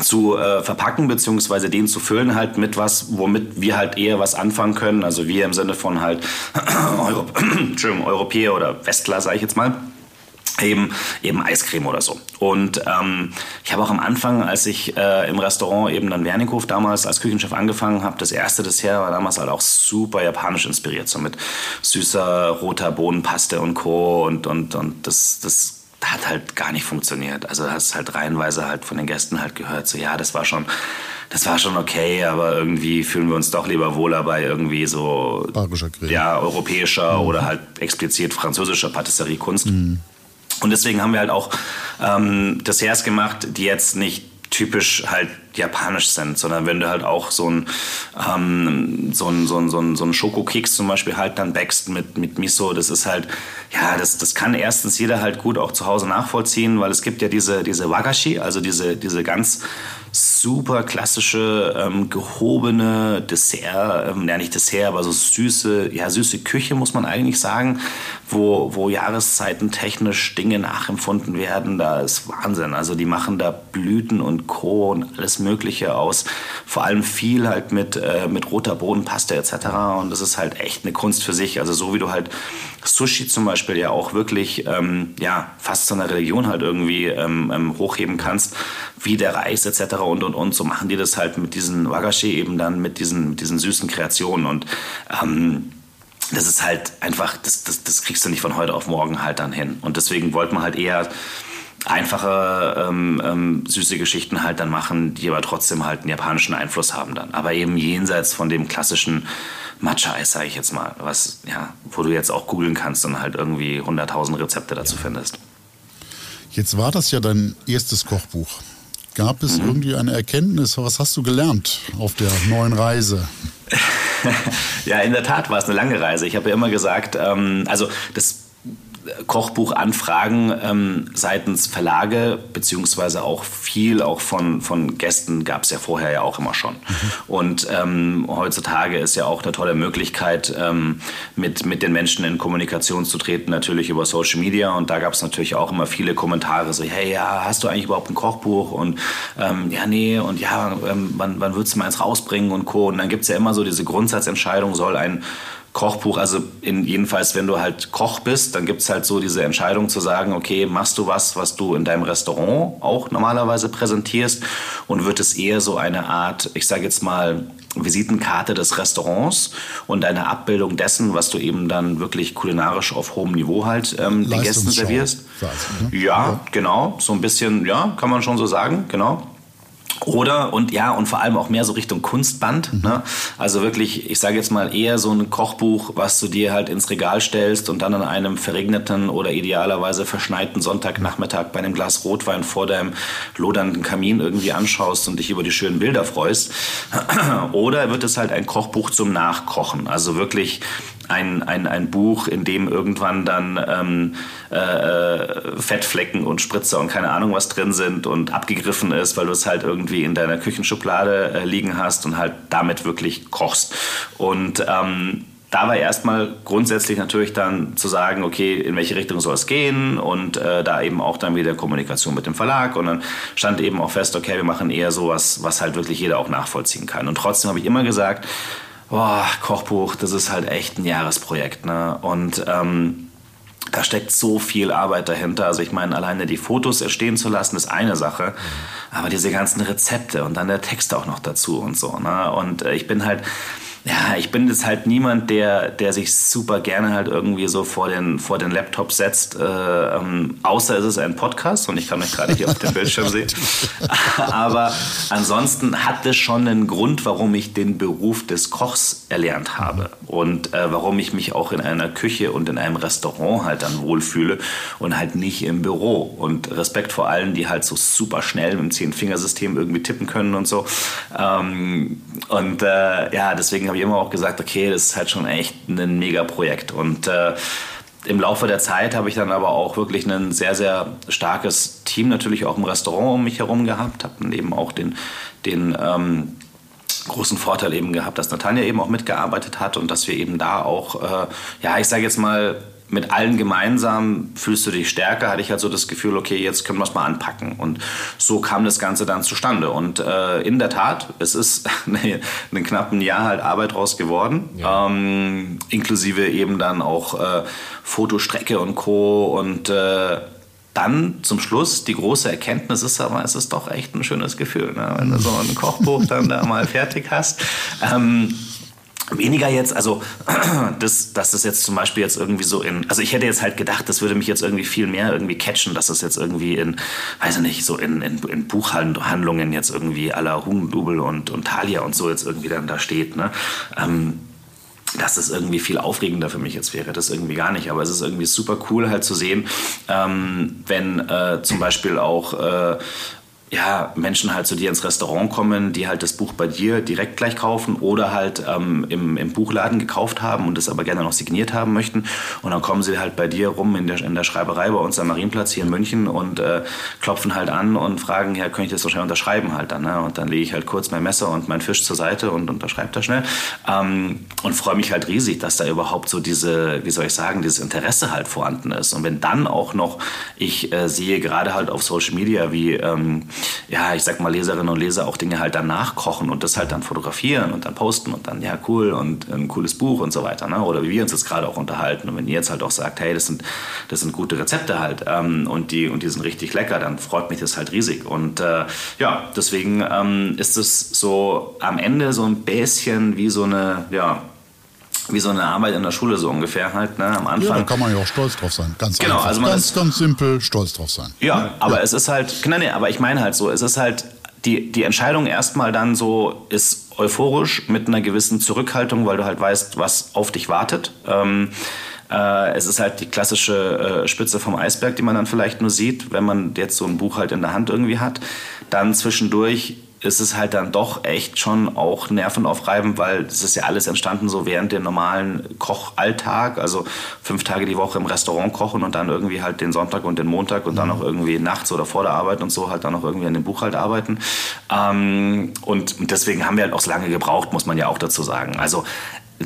zu äh, verpacken beziehungsweise den zu füllen halt mit was, womit wir halt eher was anfangen können. Also wir im Sinne von halt Euro Europäer oder Westler, sage ich jetzt mal. Eben, eben Eiscreme oder so. Und ähm, ich habe auch am Anfang, als ich äh, im Restaurant eben dann Wernikhof damals als Küchenchef angefangen habe, das erste Dessert war damals halt auch super japanisch inspiriert, so mit süßer roter Bohnenpaste und Co. Und, und, und das, das hat halt gar nicht funktioniert. Also hast halt reihenweise halt von den Gästen halt gehört, so ja, das war schon, das war schon okay, aber irgendwie fühlen wir uns doch lieber wohler bei irgendwie so Bayerischer Grill. ja, europäischer oder halt explizit französischer Patisseriekunst. Und deswegen haben wir halt auch ähm, Desserts gemacht, die jetzt nicht typisch halt japanisch sind, sondern wenn du halt auch so ein ähm, so ein, so ein, so ein, so ein Schokokeks zum Beispiel halt dann backst mit, mit Miso, das ist halt, ja, das, das kann erstens jeder halt gut auch zu Hause nachvollziehen, weil es gibt ja diese, diese Wagashi, also diese, diese ganz super klassische, ähm, gehobene Dessert, ähm, ja nicht Dessert, aber so süße, ja süße Küche muss man eigentlich sagen, wo, wo Jahreszeiten technisch Dinge nachempfunden werden, da ist Wahnsinn. Also die machen da Blüten und Co. und alles Mögliche aus. Vor allem viel halt mit, äh, mit roter Bodenpaste etc. Und das ist halt echt eine Kunst für sich. Also so wie du halt Sushi zum Beispiel ja auch wirklich ähm, ja, fast zu einer Religion halt irgendwie ähm, ähm, hochheben kannst, wie der Reis etc. und und und. So machen die das halt mit diesen Wagashi eben dann mit diesen, mit diesen süßen Kreationen. Und ähm, das ist halt einfach, das, das, das kriegst du nicht von heute auf morgen halt dann hin. Und deswegen wollte man halt eher einfache, ähm, ähm, süße Geschichten halt dann machen, die aber trotzdem halt einen japanischen Einfluss haben dann. Aber eben jenseits von dem klassischen Matcha-Eis, sage ich jetzt mal, was, ja, wo du jetzt auch googeln kannst und halt irgendwie 100.000 Rezepte dazu findest. Jetzt war das ja dein erstes Kochbuch. Gab es mhm. irgendwie eine Erkenntnis? Was hast du gelernt auf der neuen Reise? ja, in der Tat war es eine lange Reise. Ich habe ja immer gesagt, ähm, also das Kochbuchanfragen ähm, seitens Verlage, beziehungsweise auch viel auch von, von Gästen gab es ja vorher ja auch immer schon. Mhm. Und ähm, heutzutage ist ja auch eine tolle Möglichkeit, ähm, mit, mit den Menschen in Kommunikation zu treten, natürlich über Social Media. Und da gab es natürlich auch immer viele Kommentare, so, hey, ja, hast du eigentlich überhaupt ein Kochbuch? Und ähm, ja, nee, und ja, ähm, wann, wann würdest du mal eins rausbringen und Co. Und dann gibt es ja immer so diese Grundsatzentscheidung, soll ein Kochbuch, also in, jedenfalls, wenn du halt Koch bist, dann gibt es halt so diese Entscheidung zu sagen, okay, machst du was, was du in deinem Restaurant auch normalerweise präsentierst und wird es eher so eine Art, ich sage jetzt mal, Visitenkarte des Restaurants und eine Abbildung dessen, was du eben dann wirklich kulinarisch auf hohem Niveau halt ähm, den Gästen servierst. Ne? Ja, ja, genau, so ein bisschen, ja, kann man schon so sagen, genau. Oder und ja, und vor allem auch mehr so Richtung Kunstband. Mhm. Ne? Also wirklich, ich sage jetzt mal eher so ein Kochbuch, was du dir halt ins Regal stellst und dann an einem verregneten oder idealerweise verschneiten Sonntagnachmittag bei einem Glas Rotwein vor deinem lodernden Kamin irgendwie anschaust und dich über die schönen Bilder freust. Oder wird es halt ein Kochbuch zum Nachkochen? Also wirklich ein, ein, ein Buch, in dem irgendwann dann ähm, äh, Fettflecken und Spritzer und keine Ahnung was drin sind und abgegriffen ist, weil du es halt irgendwie in deiner Küchenschublade äh, liegen hast und halt damit wirklich kochst. Und ähm, da war erstmal grundsätzlich natürlich dann zu sagen, okay, in welche Richtung soll es gehen und äh, da eben auch dann wieder Kommunikation mit dem Verlag und dann stand eben auch fest, okay, wir machen eher sowas, was halt wirklich jeder auch nachvollziehen kann. Und trotzdem habe ich immer gesagt, boah, Kochbuch, das ist halt echt ein Jahresprojekt. Ne? Und ähm, da steckt so viel Arbeit dahinter. Also ich meine, alleine die Fotos erstehen zu lassen, ist eine Sache. Aber diese ganzen Rezepte und dann der Text auch noch dazu und so. Ne? Und äh, ich bin halt ja, ich bin jetzt halt niemand, der, der sich super gerne halt irgendwie so vor den, vor den Laptop setzt, äh, ähm, außer es ist ein Podcast und ich kann euch gerade hier auf dem Bildschirm sehen. Aber ansonsten hat es schon einen Grund, warum ich den Beruf des Kochs erlernt habe und äh, warum ich mich auch in einer Küche und in einem Restaurant halt dann wohlfühle und halt nicht im Büro. Und Respekt vor allen, die halt so super schnell mit dem Zehn-Fingersystem irgendwie tippen können und so. Ähm, und äh, ja, deswegen habe ich immer auch gesagt, okay, das ist halt schon echt ein Mega-Projekt. Und äh, im Laufe der Zeit habe ich dann aber auch wirklich ein sehr, sehr starkes Team natürlich auch im Restaurant um mich herum gehabt. Habe eben auch den, den ähm, großen Vorteil eben gehabt, dass Natanja eben auch mitgearbeitet hat und dass wir eben da auch, äh, ja, ich sage jetzt mal, mit allen gemeinsam fühlst du dich stärker, hatte ich halt so das Gefühl, okay, jetzt können wir es mal anpacken. Und so kam das Ganze dann zustande. Und äh, in der Tat, es ist eine, einen knappen Jahr halt Arbeit draus geworden, ja. ähm, inklusive eben dann auch äh, Fotostrecke und Co. Und äh, dann zum Schluss die große Erkenntnis ist aber, es ist doch echt ein schönes Gefühl, ne? wenn du so ein Kochbuch dann da mal fertig hast. Ähm, Weniger jetzt, also das, dass das jetzt zum Beispiel jetzt irgendwie so in, also ich hätte jetzt halt gedacht, das würde mich jetzt irgendwie viel mehr irgendwie catchen, dass das jetzt irgendwie in, weiß ich nicht, so in, in, in Buchhandlungen jetzt irgendwie aller Hugendubel und, und Thalia und so jetzt irgendwie dann da steht, ne? Ähm, dass das irgendwie viel aufregender für mich jetzt wäre, das irgendwie gar nicht. Aber es ist irgendwie super cool halt zu sehen, ähm, wenn äh, zum Beispiel auch äh, ja, Menschen halt zu dir ins Restaurant kommen, die halt das Buch bei dir direkt gleich kaufen oder halt ähm, im, im Buchladen gekauft haben und das aber gerne noch signiert haben möchten. Und dann kommen sie halt bei dir rum in der, in der Schreiberei bei uns am Marienplatz hier in München und äh, klopfen halt an und fragen, ja, könnte ich das so schnell unterschreiben halt dann. Ne? Und dann lege ich halt kurz mein Messer und meinen Fisch zur Seite und unterschreibe da schnell. Ähm, und freue mich halt riesig, dass da überhaupt so diese, wie soll ich sagen, dieses Interesse halt vorhanden ist. Und wenn dann auch noch, ich äh, sehe gerade halt auf Social Media, wie ähm, ja, ich sag mal, Leserinnen und Leser auch Dinge halt dann nachkochen und das halt dann fotografieren und dann posten und dann, ja, cool und ein cooles Buch und so weiter. Ne? Oder wie wir uns jetzt gerade auch unterhalten. Und wenn ihr jetzt halt auch sagt, hey, das sind, das sind gute Rezepte halt ähm, und, die, und die sind richtig lecker, dann freut mich das halt riesig. Und äh, ja, deswegen ähm, ist es so am Ende so ein bisschen wie so eine, ja, wie so eine Arbeit in der Schule so ungefähr halt, ne, am Anfang. Ja, da kann man ja auch stolz drauf sein. Ganz genau, einfach. also man ganz, ist, ganz simpel stolz drauf sein. Ja, ja. aber ja. es ist halt, nein, nee, aber ich meine halt so, es ist halt die, die Entscheidung erstmal dann so ist euphorisch mit einer gewissen Zurückhaltung, weil du halt weißt, was auf dich wartet. Ähm, äh, es ist halt die klassische äh, Spitze vom Eisberg, die man dann vielleicht nur sieht, wenn man jetzt so ein Buch halt in der Hand irgendwie hat. Dann zwischendurch ist es halt dann doch echt schon auch nervenaufreibend, weil es ist ja alles entstanden so während dem normalen Kochalltag, also fünf Tage die Woche im Restaurant kochen und dann irgendwie halt den Sonntag und den Montag und dann noch irgendwie nachts oder vor der Arbeit und so halt dann noch irgendwie an dem Buch halt arbeiten. Ähm, und deswegen haben wir halt auch so lange gebraucht, muss man ja auch dazu sagen. Also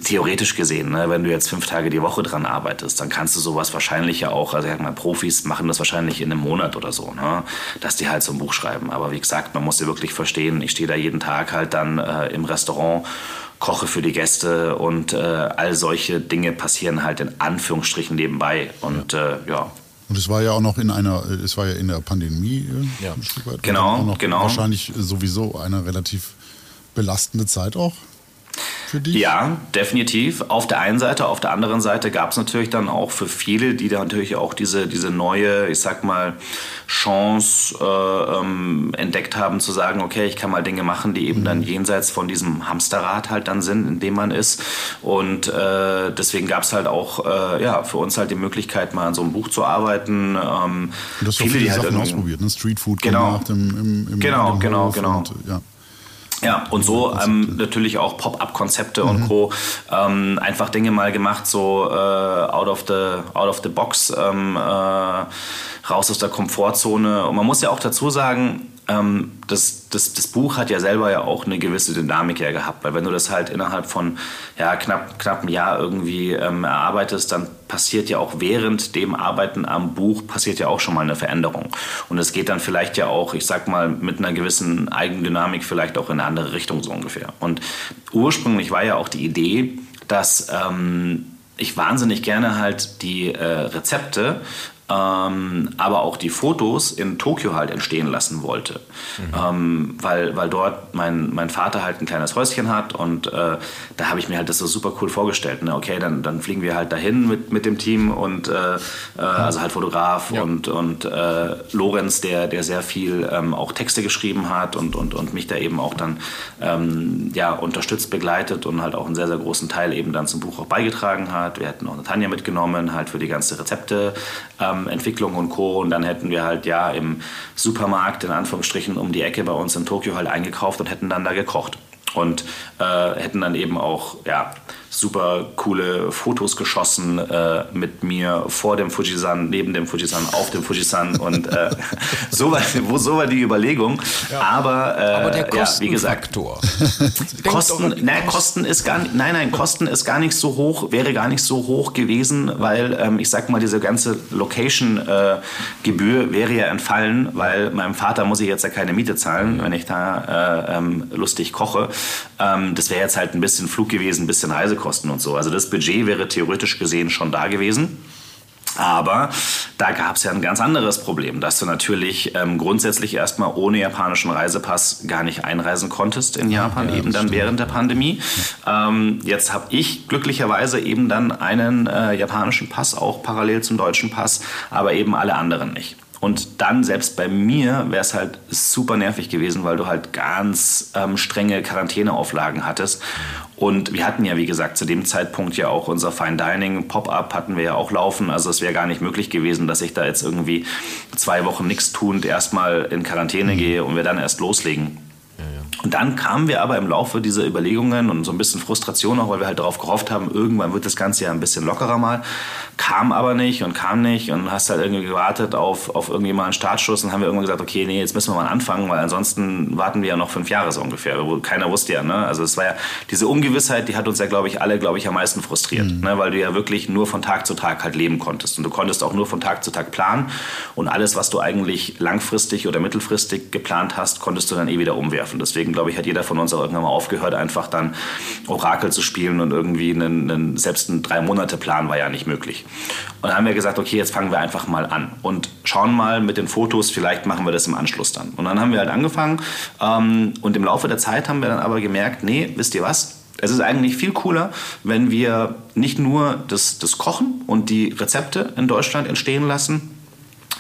theoretisch gesehen, ne, wenn du jetzt fünf Tage die Woche dran arbeitest, dann kannst du sowas wahrscheinlich ja auch, also ich sag mal, Profis machen das wahrscheinlich in einem Monat oder so, ne, dass die halt so ein Buch schreiben. Aber wie gesagt, man muss ja wirklich verstehen, ich stehe da jeden Tag halt dann äh, im Restaurant, koche für die Gäste und äh, all solche Dinge passieren halt in Anführungsstrichen nebenbei. Und ja. Äh, ja. Und es war ja auch noch in einer, es war ja in der Pandemie äh, ja. Genau, genau. Wahrscheinlich sowieso eine relativ belastende Zeit auch für dich? Ja, definitiv. Auf der einen Seite, auf der anderen Seite gab es natürlich dann auch für viele, die da natürlich auch diese, diese neue, ich sag mal, Chance äh, ähm, entdeckt haben, zu sagen, okay, ich kann mal Dinge machen, die eben mhm. dann jenseits von diesem Hamsterrad halt dann sind, in dem man ist. Und äh, deswegen gab es halt auch äh, ja, für uns halt die Möglichkeit, mal an so einem Buch zu arbeiten. Ähm, du hast viele, viele die halt Sachen ausprobiert, ne? Streetfood genau. gemacht im, im, im Genau, genau, genau. Und, ja. Ja, und so ähm, natürlich auch Pop-up-Konzepte mhm. und Co. Ähm, einfach Dinge mal gemacht, so äh, out, of the, out of the box, ähm, äh, raus aus der Komfortzone. Und man muss ja auch dazu sagen, ähm, das, das, das Buch hat ja selber ja auch eine gewisse Dynamik ja gehabt, weil wenn du das halt innerhalb von ja, knapp, knapp einem Jahr irgendwie ähm, erarbeitest, dann passiert ja auch während dem Arbeiten am Buch passiert ja auch schon mal eine Veränderung. Und es geht dann vielleicht ja auch, ich sag mal, mit einer gewissen Eigendynamik vielleicht auch in eine andere Richtung so ungefähr. Und ursprünglich war ja auch die Idee, dass ähm, ich wahnsinnig gerne halt die äh, Rezepte ähm, aber auch die Fotos in Tokio halt entstehen lassen wollte. Mhm. Ähm, weil, weil dort mein, mein Vater halt ein kleines Häuschen hat und äh, da habe ich mir halt das so super cool vorgestellt. Ne? Okay, dann, dann fliegen wir halt dahin mit, mit dem Team und äh, äh, also halt Fotograf ja. und, und äh, Lorenz, der, der sehr viel ähm, auch Texte geschrieben hat und, und, und mich da eben auch dann ähm, ja, unterstützt, begleitet und halt auch einen sehr, sehr großen Teil eben dann zum Buch auch beigetragen hat. Wir hätten auch Tanja mitgenommen, halt für die ganze Rezepte. Ähm, Entwicklung und Co. Und dann hätten wir halt ja im Supermarkt in Anführungsstrichen um die Ecke bei uns in Tokio halt eingekauft und hätten dann da gekocht. Und äh, hätten dann eben auch ja, super coole Fotos geschossen äh, mit mir vor dem Fujisan, neben dem Fujisan, auf dem Fujisan und äh, so, war, wo, so war die Überlegung. Ja. Aber, äh, Aber der ja, wie gesagt, Kosten, nein, Kosten ist gar nicht, nein, nein, Kosten ist gar nicht so hoch, wäre gar nicht so hoch gewesen, weil ähm, ich sag mal, diese ganze Location-Gebühr wäre ja entfallen, weil meinem Vater muss ich jetzt ja keine Miete zahlen, wenn ich da äh, ähm, lustig koche. Ähm, das wäre jetzt halt ein bisschen Flug gewesen, ein bisschen Reisekosten und so. Also das Budget wäre theoretisch gesehen schon da gewesen. Aber da gab es ja ein ganz anderes Problem, dass du natürlich ähm, grundsätzlich erstmal ohne japanischen Reisepass gar nicht einreisen konntest in Japan, ja, eben dann stimmt. während der Pandemie. Ähm, jetzt habe ich glücklicherweise eben dann einen äh, japanischen Pass, auch parallel zum deutschen Pass, aber eben alle anderen nicht. Und dann, selbst bei mir, wäre es halt super nervig gewesen, weil du halt ganz ähm, strenge Quarantäneauflagen hattest. Und wir hatten ja, wie gesagt, zu dem Zeitpunkt ja auch unser Fine Dining Pop-up hatten wir ja auch laufen. Also es wäre gar nicht möglich gewesen, dass ich da jetzt irgendwie zwei Wochen nichts tun erstmal in Quarantäne gehe und wir dann erst loslegen. Und dann kamen wir aber im Laufe dieser Überlegungen und so ein bisschen Frustration auch, weil wir halt darauf gehofft haben, irgendwann wird das Ganze ja ein bisschen lockerer mal. Kam aber nicht und kam nicht und hast halt irgendwie gewartet auf, auf irgendwie mal einen Startschuss und haben wir irgendwann gesagt, okay, nee, jetzt müssen wir mal anfangen, weil ansonsten warten wir ja noch fünf Jahre so ungefähr. Keiner wusste ja, ne? Also es war ja, diese Ungewissheit, die hat uns ja, glaube ich, alle, glaube ich, am meisten frustriert, mhm. ne? weil du ja wirklich nur von Tag zu Tag halt leben konntest. Und du konntest auch nur von Tag zu Tag planen und alles, was du eigentlich langfristig oder mittelfristig geplant hast, konntest du dann eh wieder umwerfen. Deswegen, glaube ich, hat jeder von uns auch irgendwann mal aufgehört, einfach dann Orakel zu spielen und irgendwie einen, einen selbst ein Drei-Monate-Plan war ja nicht möglich. Und dann haben wir gesagt, okay, jetzt fangen wir einfach mal an und schauen mal mit den Fotos, vielleicht machen wir das im Anschluss dann. Und dann haben wir halt angefangen ähm, und im Laufe der Zeit haben wir dann aber gemerkt, nee, wisst ihr was? Es ist eigentlich viel cooler, wenn wir nicht nur das, das Kochen und die Rezepte in Deutschland entstehen lassen,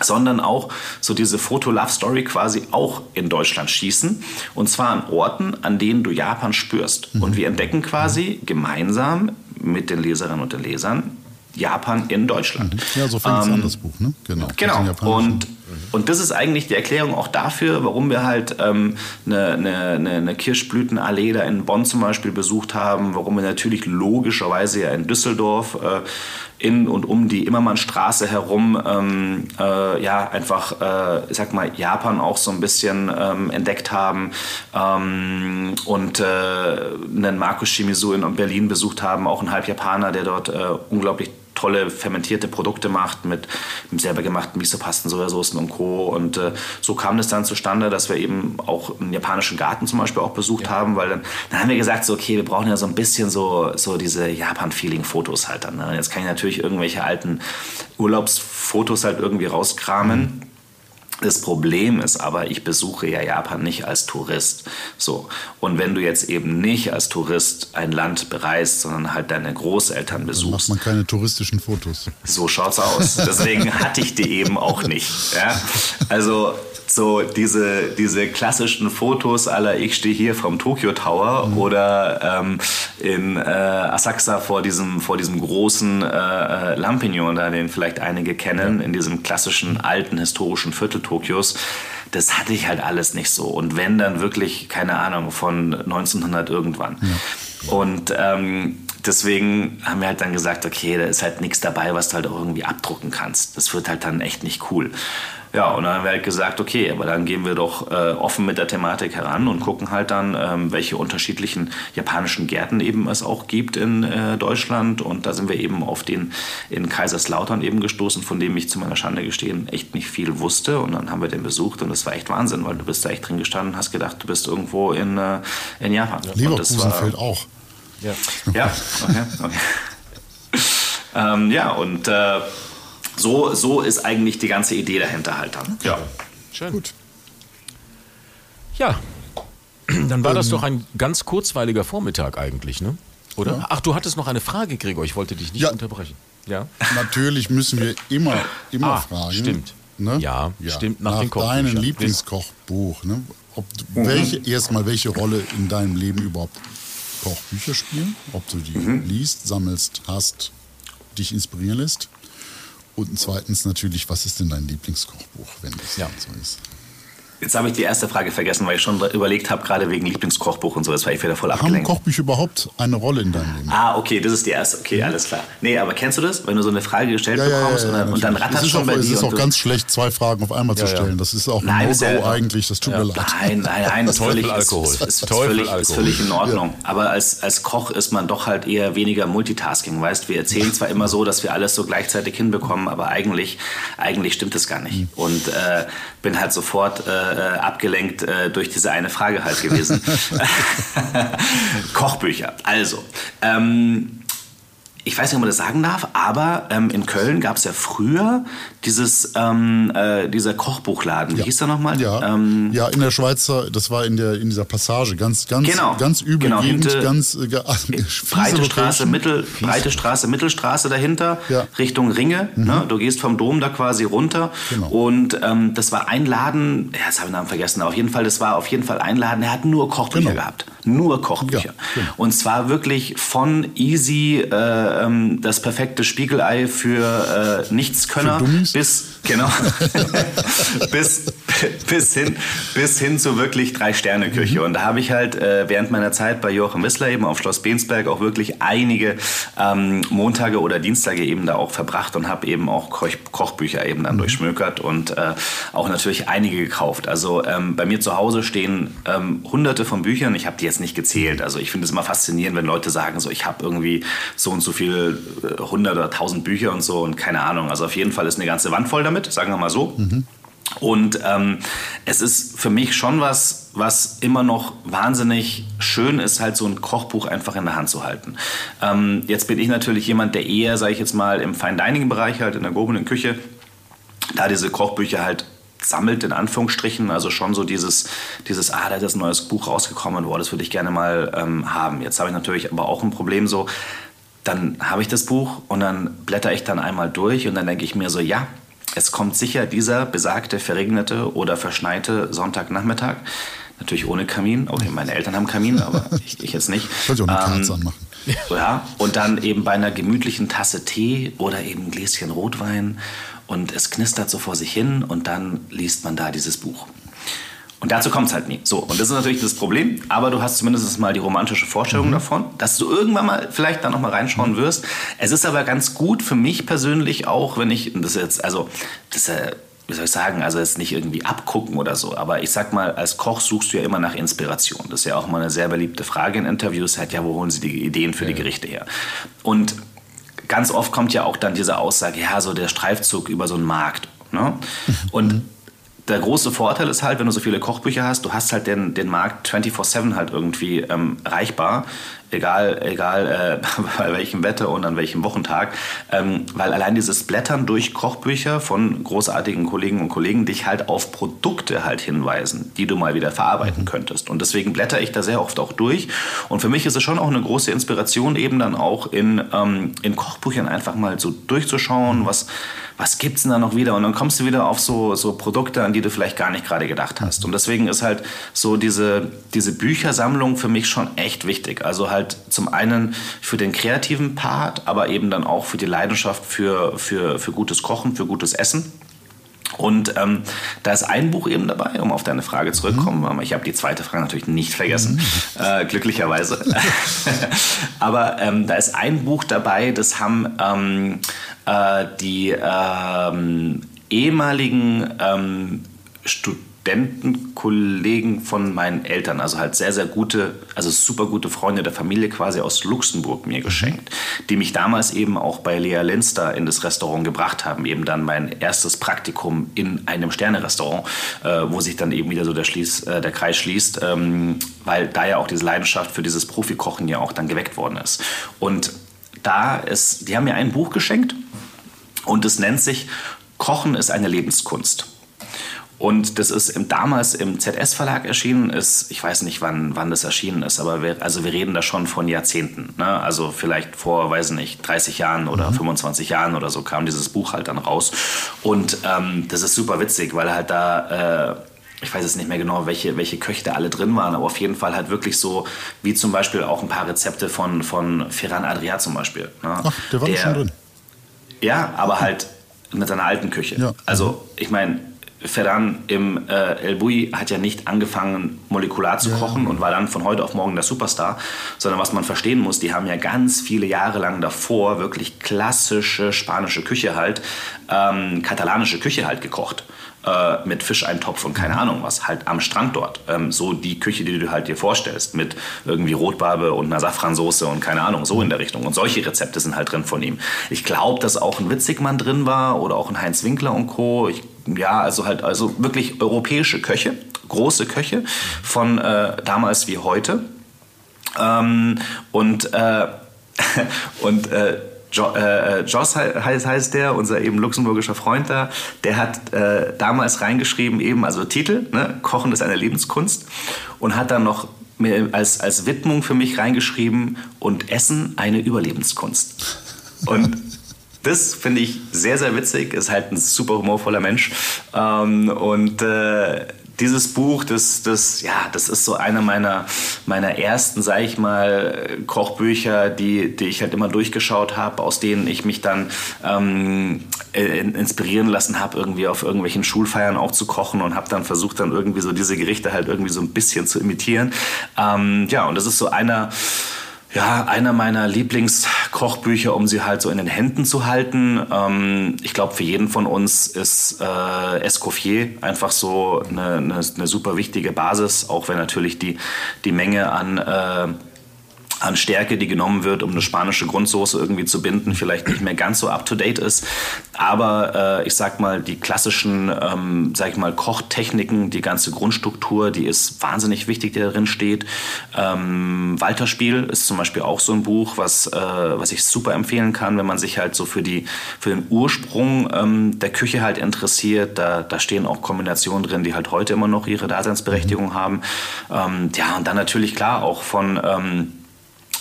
sondern auch so diese Foto-Love-Story quasi auch in Deutschland schießen. Und zwar an Orten, an denen du Japan spürst. Mhm. Und wir entdecken quasi gemeinsam mit den Leserinnen und den Lesern Japan in Deutschland. Mhm. Ja, so fängt ähm, es an, das Buch, ne? Genau. Genau. Und, und das ist eigentlich die Erklärung auch dafür, warum wir halt ähm, eine, eine, eine Kirschblütenallee da in Bonn zum Beispiel besucht haben, warum wir natürlich logischerweise ja in Düsseldorf äh, in und um die Immermannstraße herum ähm, äh, ja einfach, äh, ich sag mal, Japan auch so ein bisschen ähm, entdeckt haben ähm, und äh, einen Markus Shimizu in Berlin besucht haben, auch ein Halbjapaner, der dort äh, unglaublich tolle fermentierte Produkte macht mit, selber gemachten Misopasten, Sojasaucen und Co. Und äh, so kam es dann zustande, dass wir eben auch einen japanischen Garten zum Beispiel auch besucht ja. haben, weil dann, dann, haben wir gesagt, so, okay, wir brauchen ja so ein bisschen so, so diese Japan-Feeling-Fotos halt dann. Ne? Jetzt kann ich natürlich irgendwelche alten Urlaubsfotos halt irgendwie rauskramen. Mhm das Problem ist aber, ich besuche ja Japan nicht als Tourist. So. Und wenn du jetzt eben nicht als Tourist ein Land bereist, sondern halt deine Großeltern besuchst. Dann macht man keine touristischen Fotos. So schaut's aus. Deswegen hatte ich die eben auch nicht. Ja? Also so diese, diese klassischen Fotos aller ich stehe hier vom Tokyo Tower mhm. oder ähm, in äh, Asakusa vor diesem, vor diesem großen äh, äh, Lampignon, da den vielleicht einige kennen, ja. in diesem klassischen alten historischen Viertel Tokios das hatte ich halt alles nicht so. Und wenn, dann wirklich, keine Ahnung, von 1900 irgendwann. Ja. Und ähm, deswegen haben wir halt dann gesagt, okay, da ist halt nichts dabei, was du halt auch irgendwie abdrucken kannst. Das wird halt dann echt nicht cool. Ja, und dann haben wir halt gesagt, okay, aber dann gehen wir doch äh, offen mit der Thematik heran und gucken halt dann, ähm, welche unterschiedlichen japanischen Gärten eben es auch gibt in äh, Deutschland. Und da sind wir eben auf den in Kaiserslautern eben gestoßen, von dem ich zu meiner Schande gestehen echt nicht viel wusste. Und dann haben wir den besucht und das war echt Wahnsinn, weil du bist da echt drin gestanden und hast gedacht, du bist irgendwo in, äh, in Japan. Ja. Leverkusen war, fällt auch. Ja, ja okay. okay. ähm, ja, und äh, so, so ist eigentlich die ganze Idee dahinter halt dann. Ja. Schön. Gut. Ja, dann war ähm, das doch ein ganz kurzweiliger Vormittag eigentlich, ne? Oder? Ja. Ach, du hattest noch eine Frage, Gregor. Ich wollte dich nicht ja. unterbrechen. Ja. Natürlich müssen wir immer, immer ah, fragen. Stimmt. Ne? Ja, ja, stimmt. Nach, nach deinem Lieblingskochbuch. Ne? Ob, mhm. welche, erstmal, welche Rolle in deinem Leben überhaupt Kochbücher spielen? Ob du die mhm. liest, sammelst, hast, dich inspirieren lässt? Und zweitens natürlich, was ist denn dein Lieblingskochbuch, wenn das ja. so ist? Jetzt habe ich die erste Frage vergessen, weil ich schon überlegt habe, gerade wegen Lieblingskochbuch und so, das war ich wieder voll abgelenkt. Haben Kochbücher überhaupt eine Rolle in deinem Leben? Ah, okay, das ist die erste. Okay, mhm. alles klar. Nee, aber kennst du das, wenn du so eine Frage gestellt ja, bekommst ja, ja, und, dann, und dann rattert schon auch, bei dir? Es ist auch ganz schlecht, zwei Fragen auf einmal zu stellen. Das ist auch ein No-Go eigentlich, das tut mir leid. Nein, nein, nein, das ist völlig, Alkohol. Ist, ist, ist, völlig, ist völlig in Ordnung. Aber als, als Koch ist man doch halt eher weniger Multitasking, weißt Wir erzählen zwar immer so, dass wir alles so gleichzeitig hinbekommen, aber eigentlich, eigentlich stimmt das gar nicht. Mhm. Und äh, bin halt sofort äh, äh abgelenkt äh, durch diese eine Frage halt gewesen. Kochbücher. Also, ähm, ich weiß nicht, ob man das sagen darf, aber ähm, in Köln gab es ja früher dieses, ähm, äh, dieser Kochbuchladen. Wie ja. hieß der nochmal? Ja. Ähm, ja, in der Schweizer, das war in, der, in dieser Passage, ganz, ganz, genau. ganz übel genau, Gegend, ganz äh, breite Straße, Mittel, breite Straße, Mittelstraße dahinter, ja. Richtung Ringe. Mhm. Ne? Du gehst vom Dom da quasi runter. Genau. Und ähm, das war ein Laden, ja, jetzt habe ich den Namen vergessen, aber auf jeden Fall, das war auf jeden Fall ein Laden, der hat nur Kochbücher genau. gehabt. Nur Kochbücher. Ja, genau. Und zwar wirklich von easy, äh, ähm, das perfekte Spiegelei für äh, Nichtskönner bis genau bis, bis hin bis hin zu wirklich drei Sterne Küche. Mhm. Und da habe ich halt äh, während meiner Zeit bei Joachim Wissler eben auf Schloss Bensberg auch wirklich einige ähm, Montage oder Dienstage eben da auch verbracht und habe eben auch Koch Kochbücher eben dann mhm. durchschmökert und äh, auch natürlich einige gekauft. Also ähm, bei mir zu Hause stehen ähm, hunderte von Büchern. Ich habe die jetzt nicht gezählt. Also ich finde es immer faszinierend, wenn Leute sagen, so ich habe irgendwie so und so viel äh, hundert oder tausend Bücher und so und keine Ahnung. Also auf jeden Fall ist eine ganze Wand voll damit, sagen wir mal so. Mhm. Und ähm, es ist für mich schon was, was immer noch wahnsinnig schön ist, halt so ein Kochbuch einfach in der Hand zu halten. Ähm, jetzt bin ich natürlich jemand, der eher, sage ich jetzt mal, im Fine Dining Bereich halt in der gehobenen Küche, da diese Kochbücher halt sammelt, in Anführungsstrichen. Also schon so dieses, dieses ah, da ist ein neues Buch rausgekommen, boah, das würde ich gerne mal ähm, haben. Jetzt habe ich natürlich aber auch ein Problem so, dann habe ich das Buch und dann blätter ich dann einmal durch und dann denke ich mir so, ja, es kommt sicher dieser besagte verregnete oder verschneite Sonntagnachmittag. Natürlich ohne Kamin. Okay, meine Eltern haben Kamin, aber ich, ich jetzt nicht. Ich auch eine ähm, anmachen. Ja, und dann eben bei einer gemütlichen Tasse Tee oder eben ein Gläschen Rotwein und es knistert so vor sich hin und dann liest man da dieses Buch. Und dazu kommt es halt nie. So, und das ist natürlich das Problem, aber du hast zumindest mal die romantische Vorstellung mhm. davon, dass du irgendwann mal vielleicht da nochmal reinschauen wirst. Es ist aber ganz gut für mich persönlich auch, wenn ich, das jetzt, also, das äh, wie soll ich sagen, also jetzt nicht irgendwie abgucken oder so, aber ich sag mal, als Koch suchst du ja immer nach Inspiration. Das ist ja auch mal eine sehr beliebte Frage in Interviews, halt, ja, wo holen sie die Ideen für ja. die Gerichte her? Und ganz oft kommt ja auch dann diese Aussage, ja, so der Streifzug über so einen Markt. Ne? Und der große Vorteil ist halt, wenn du so viele Kochbücher hast, du hast halt den, den Markt 24-7 halt irgendwie ähm, reichbar, egal, egal äh, bei welchem Wetter und an welchem Wochentag, ähm, weil allein dieses Blättern durch Kochbücher von großartigen Kollegen und Kollegen dich halt auf Produkte halt hinweisen, die du mal wieder verarbeiten könntest. Und deswegen blätter ich da sehr oft auch durch. Und für mich ist es schon auch eine große Inspiration, eben dann auch in, ähm, in Kochbüchern einfach mal so durchzuschauen, was was gibt es denn da noch wieder? Und dann kommst du wieder auf so, so Produkte, an die du vielleicht gar nicht gerade gedacht hast. Und deswegen ist halt so diese, diese Büchersammlung für mich schon echt wichtig. Also halt zum einen für den kreativen Part, aber eben dann auch für die Leidenschaft für, für, für gutes Kochen, für gutes Essen. Und ähm, da ist ein Buch eben dabei, um auf deine Frage zurückzukommen. Mhm. Ich habe die zweite Frage natürlich nicht vergessen, mhm. äh, glücklicherweise. Aber ähm, da ist ein Buch dabei, das haben ähm, äh, die ähm, ehemaligen ähm, Studenten, Studentenkollegen von meinen Eltern, also halt sehr, sehr gute, also super gute Freunde der Familie quasi aus Luxemburg mir geschenkt, die mich damals eben auch bei Lea Linster in das Restaurant gebracht haben, eben dann mein erstes Praktikum in einem Sterne-Restaurant, äh, wo sich dann eben wieder so der, Schließ, äh, der Kreis schließt, ähm, weil da ja auch diese Leidenschaft für dieses Profikochen ja auch dann geweckt worden ist. Und da ist, die haben mir ein Buch geschenkt und es nennt sich Kochen ist eine Lebenskunst. Und das ist im, damals im ZS-Verlag erschienen, ist, ich weiß nicht, wann, wann das erschienen ist, aber wir, also wir reden da schon von Jahrzehnten. Ne? Also vielleicht vor, weiß nicht, 30 Jahren oder mhm. 25 Jahren oder so kam dieses Buch halt dann raus. Und ähm, das ist super witzig, weil halt da... Äh, ich weiß jetzt nicht mehr genau, welche, welche Köche da alle drin waren, aber auf jeden Fall halt wirklich so, wie zum Beispiel auch ein paar Rezepte von, von Ferran Adrià zum Beispiel. Ne? Ach, der war der, schon drin. Ja, aber halt mit seiner alten Küche. Ja. Also, ich meine, Ferran im äh, El Bui hat ja nicht angefangen, molekular zu ja. kochen und war dann von heute auf morgen der Superstar, sondern was man verstehen muss, die haben ja ganz viele Jahre lang davor wirklich klassische spanische Küche halt, ähm, katalanische Küche halt gekocht äh, mit Fischeintopf und keine Ahnung was, halt am Strand dort. Ähm, so die Küche, die du halt dir vorstellst, mit irgendwie Rotbarbe und einer Safransoße und keine Ahnung, so in der Richtung. Und solche Rezepte sind halt drin von ihm. Ich glaube, dass auch ein Witzigmann drin war oder auch ein Heinz Winkler und Co. Ich, ja, also halt, also wirklich europäische Köche, große Köche von äh, damals wie heute. Ähm, und äh, und äh, jo, äh, Joss heißt, heißt der, unser eben luxemburgischer Freund da, der hat äh, damals reingeschrieben, eben, also Titel, ne, Kochen ist eine Lebenskunst und hat dann noch als, als Widmung für mich reingeschrieben und Essen eine Überlebenskunst. Und das finde ich sehr, sehr witzig. Ist halt ein super humorvoller Mensch. Ähm, und äh, dieses Buch, das, das, ja, das ist so einer meiner, meiner ersten, sag ich mal, Kochbücher, die, die ich halt immer durchgeschaut habe, aus denen ich mich dann ähm, inspirieren lassen habe, irgendwie auf irgendwelchen Schulfeiern auch zu kochen und habe dann versucht, dann irgendwie so diese Gerichte halt irgendwie so ein bisschen zu imitieren. Ähm, ja, und das ist so einer ja, einer meiner Lieblingskochbücher, um sie halt so in den Händen zu halten. Ähm, ich glaube, für jeden von uns ist äh, Escoffier einfach so eine, eine, eine, super wichtige Basis, auch wenn natürlich die, die Menge an äh, an Stärke, die genommen wird, um eine spanische Grundsoße irgendwie zu binden, vielleicht nicht mehr ganz so up-to-date ist. Aber äh, ich sag mal, die klassischen, ähm, sag ich mal, Kochtechniken, die ganze Grundstruktur, die ist wahnsinnig wichtig, die darin steht. Ähm, Walterspiel ist zum Beispiel auch so ein Buch, was, äh, was ich super empfehlen kann, wenn man sich halt so für, die, für den Ursprung ähm, der Küche halt interessiert. Da, da stehen auch Kombinationen drin, die halt heute immer noch ihre Daseinsberechtigung haben. Ähm, ja, und dann natürlich klar auch von ähm,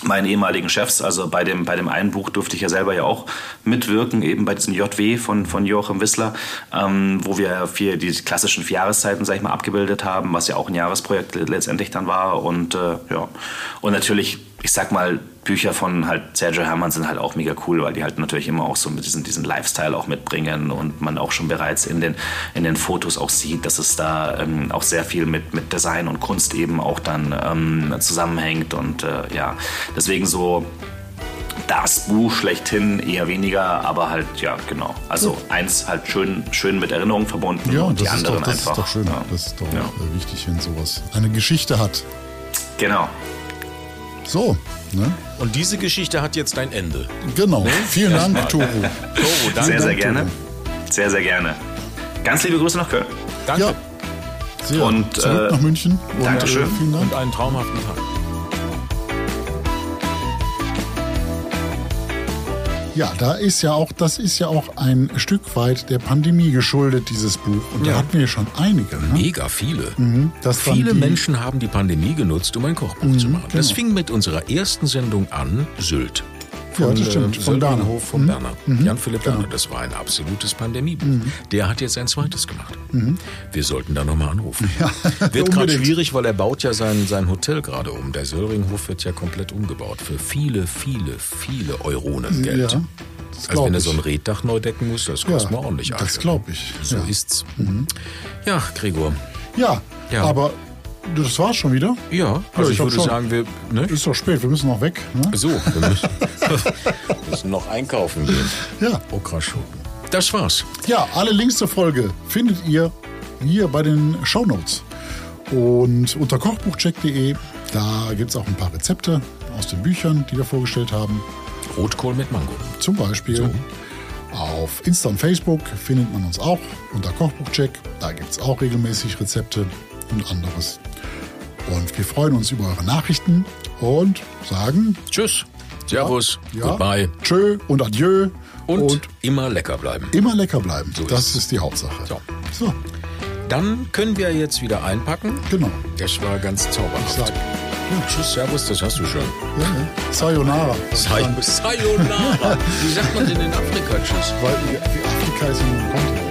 meinen ehemaligen Chefs. Also bei dem, bei dem einen Buch durfte ich ja selber ja auch mitwirken, eben bei diesem JW von, von Joachim Wissler, ähm, wo wir vier, die klassischen vier Jahreszeiten, sag ich mal, abgebildet haben, was ja auch ein Jahresprojekt letztendlich dann war. Und äh, ja, und natürlich ich sag mal, Bücher von halt Sergio Hermann sind halt auch mega cool, weil die halt natürlich immer auch so mit diesen, diesen Lifestyle auch mitbringen und man auch schon bereits in den, in den Fotos auch sieht, dass es da ähm, auch sehr viel mit, mit Design und Kunst eben auch dann ähm, zusammenhängt und äh, ja, deswegen so das Buch schlechthin eher weniger, aber halt, ja, genau. Also eins halt schön, schön mit Erinnerungen verbunden ja, und die anderen doch, das einfach. Ist doch schön. Ja. Das ist doch ja. wichtig, wenn sowas eine Geschichte hat. Genau. So, ne? Und diese Geschichte hat jetzt ein Ende. Genau. Ne? Vielen Dank, Toro. Toro, danke. Sehr, sehr gerne. Toro. Sehr, sehr gerne. Ganz liebe Grüße nach Köln. Danke. Ja. Sehr. Und, Zurück äh, nach München. Und, Dankeschön. Äh, vielen Dank. Und einen traumhaften Tag. Ja, da ist ja auch, das ist ja auch ein Stück weit der Pandemie geschuldet, dieses Buch. Und da Ja. hatten wir schon einige. Ne? Mega viele. Das waren Viele die- Menschen haben die Pandemie genutzt, um ein Kochbuch zu machen. Das genau. fing mit unserer ersten Sendung an, Sylt. Ja, das stimmt, von Berner. Von Berner. Jan-Philipp genau. Berner. Das war ein absolutes Pandemiebuch. Der hat jetzt ein zweites gemacht. Wir sollten da nochmal anrufen. Wird gerade schwierig, weil er baut ja sein, sein Hotel gerade um. Der Söllringhof wird ja komplett umgebaut. Für viele, viele, viele Euronen Geld. Ja, das also wenn er so ein Reddach neu decken muss, das kostet Ja, mal ordentlich das Asche. glaub ich, So ja. Mhm. ist's. Ja, Gregor. Ja, Ja. aber das war's schon wieder. Ja, also ich ich würde schon. sagen, wir... Ne? Ist doch spät, wir müssen noch weg. Ne? So, wir müssen, müssen noch einkaufen gehen. Ja. Okraschoten. Das war's. Ja, alle Links zur Folge findet ihr hier bei den Shownotes. Und unter kochbuchcheck.de, da gibt es auch ein paar Rezepte aus den Büchern, die wir vorgestellt haben. Rotkohl mit Mango. Zum Beispiel auf Insta und Facebook findet man uns auch unter Kochbuchcheck. Da gibt es auch regelmäßig Rezepte und anderes. Und wir freuen uns über eure Nachrichten und sagen Tschüss. Servus. ja, Goodbye. Tschö und Adieu. Und, immer lecker bleiben. immer lecker bleiben. So das ist's. ist die Hauptsache. So. so Dann können wir jetzt wieder einpacken. genau. Das war ganz zauberhaft. Sag, Tschüss, Servus, das hast du schon. ja, ja. Sayonara. Say Sayonara. Wie sagt man denn in Afrika Tschüss? Weil Afrika ist ein Kontinent.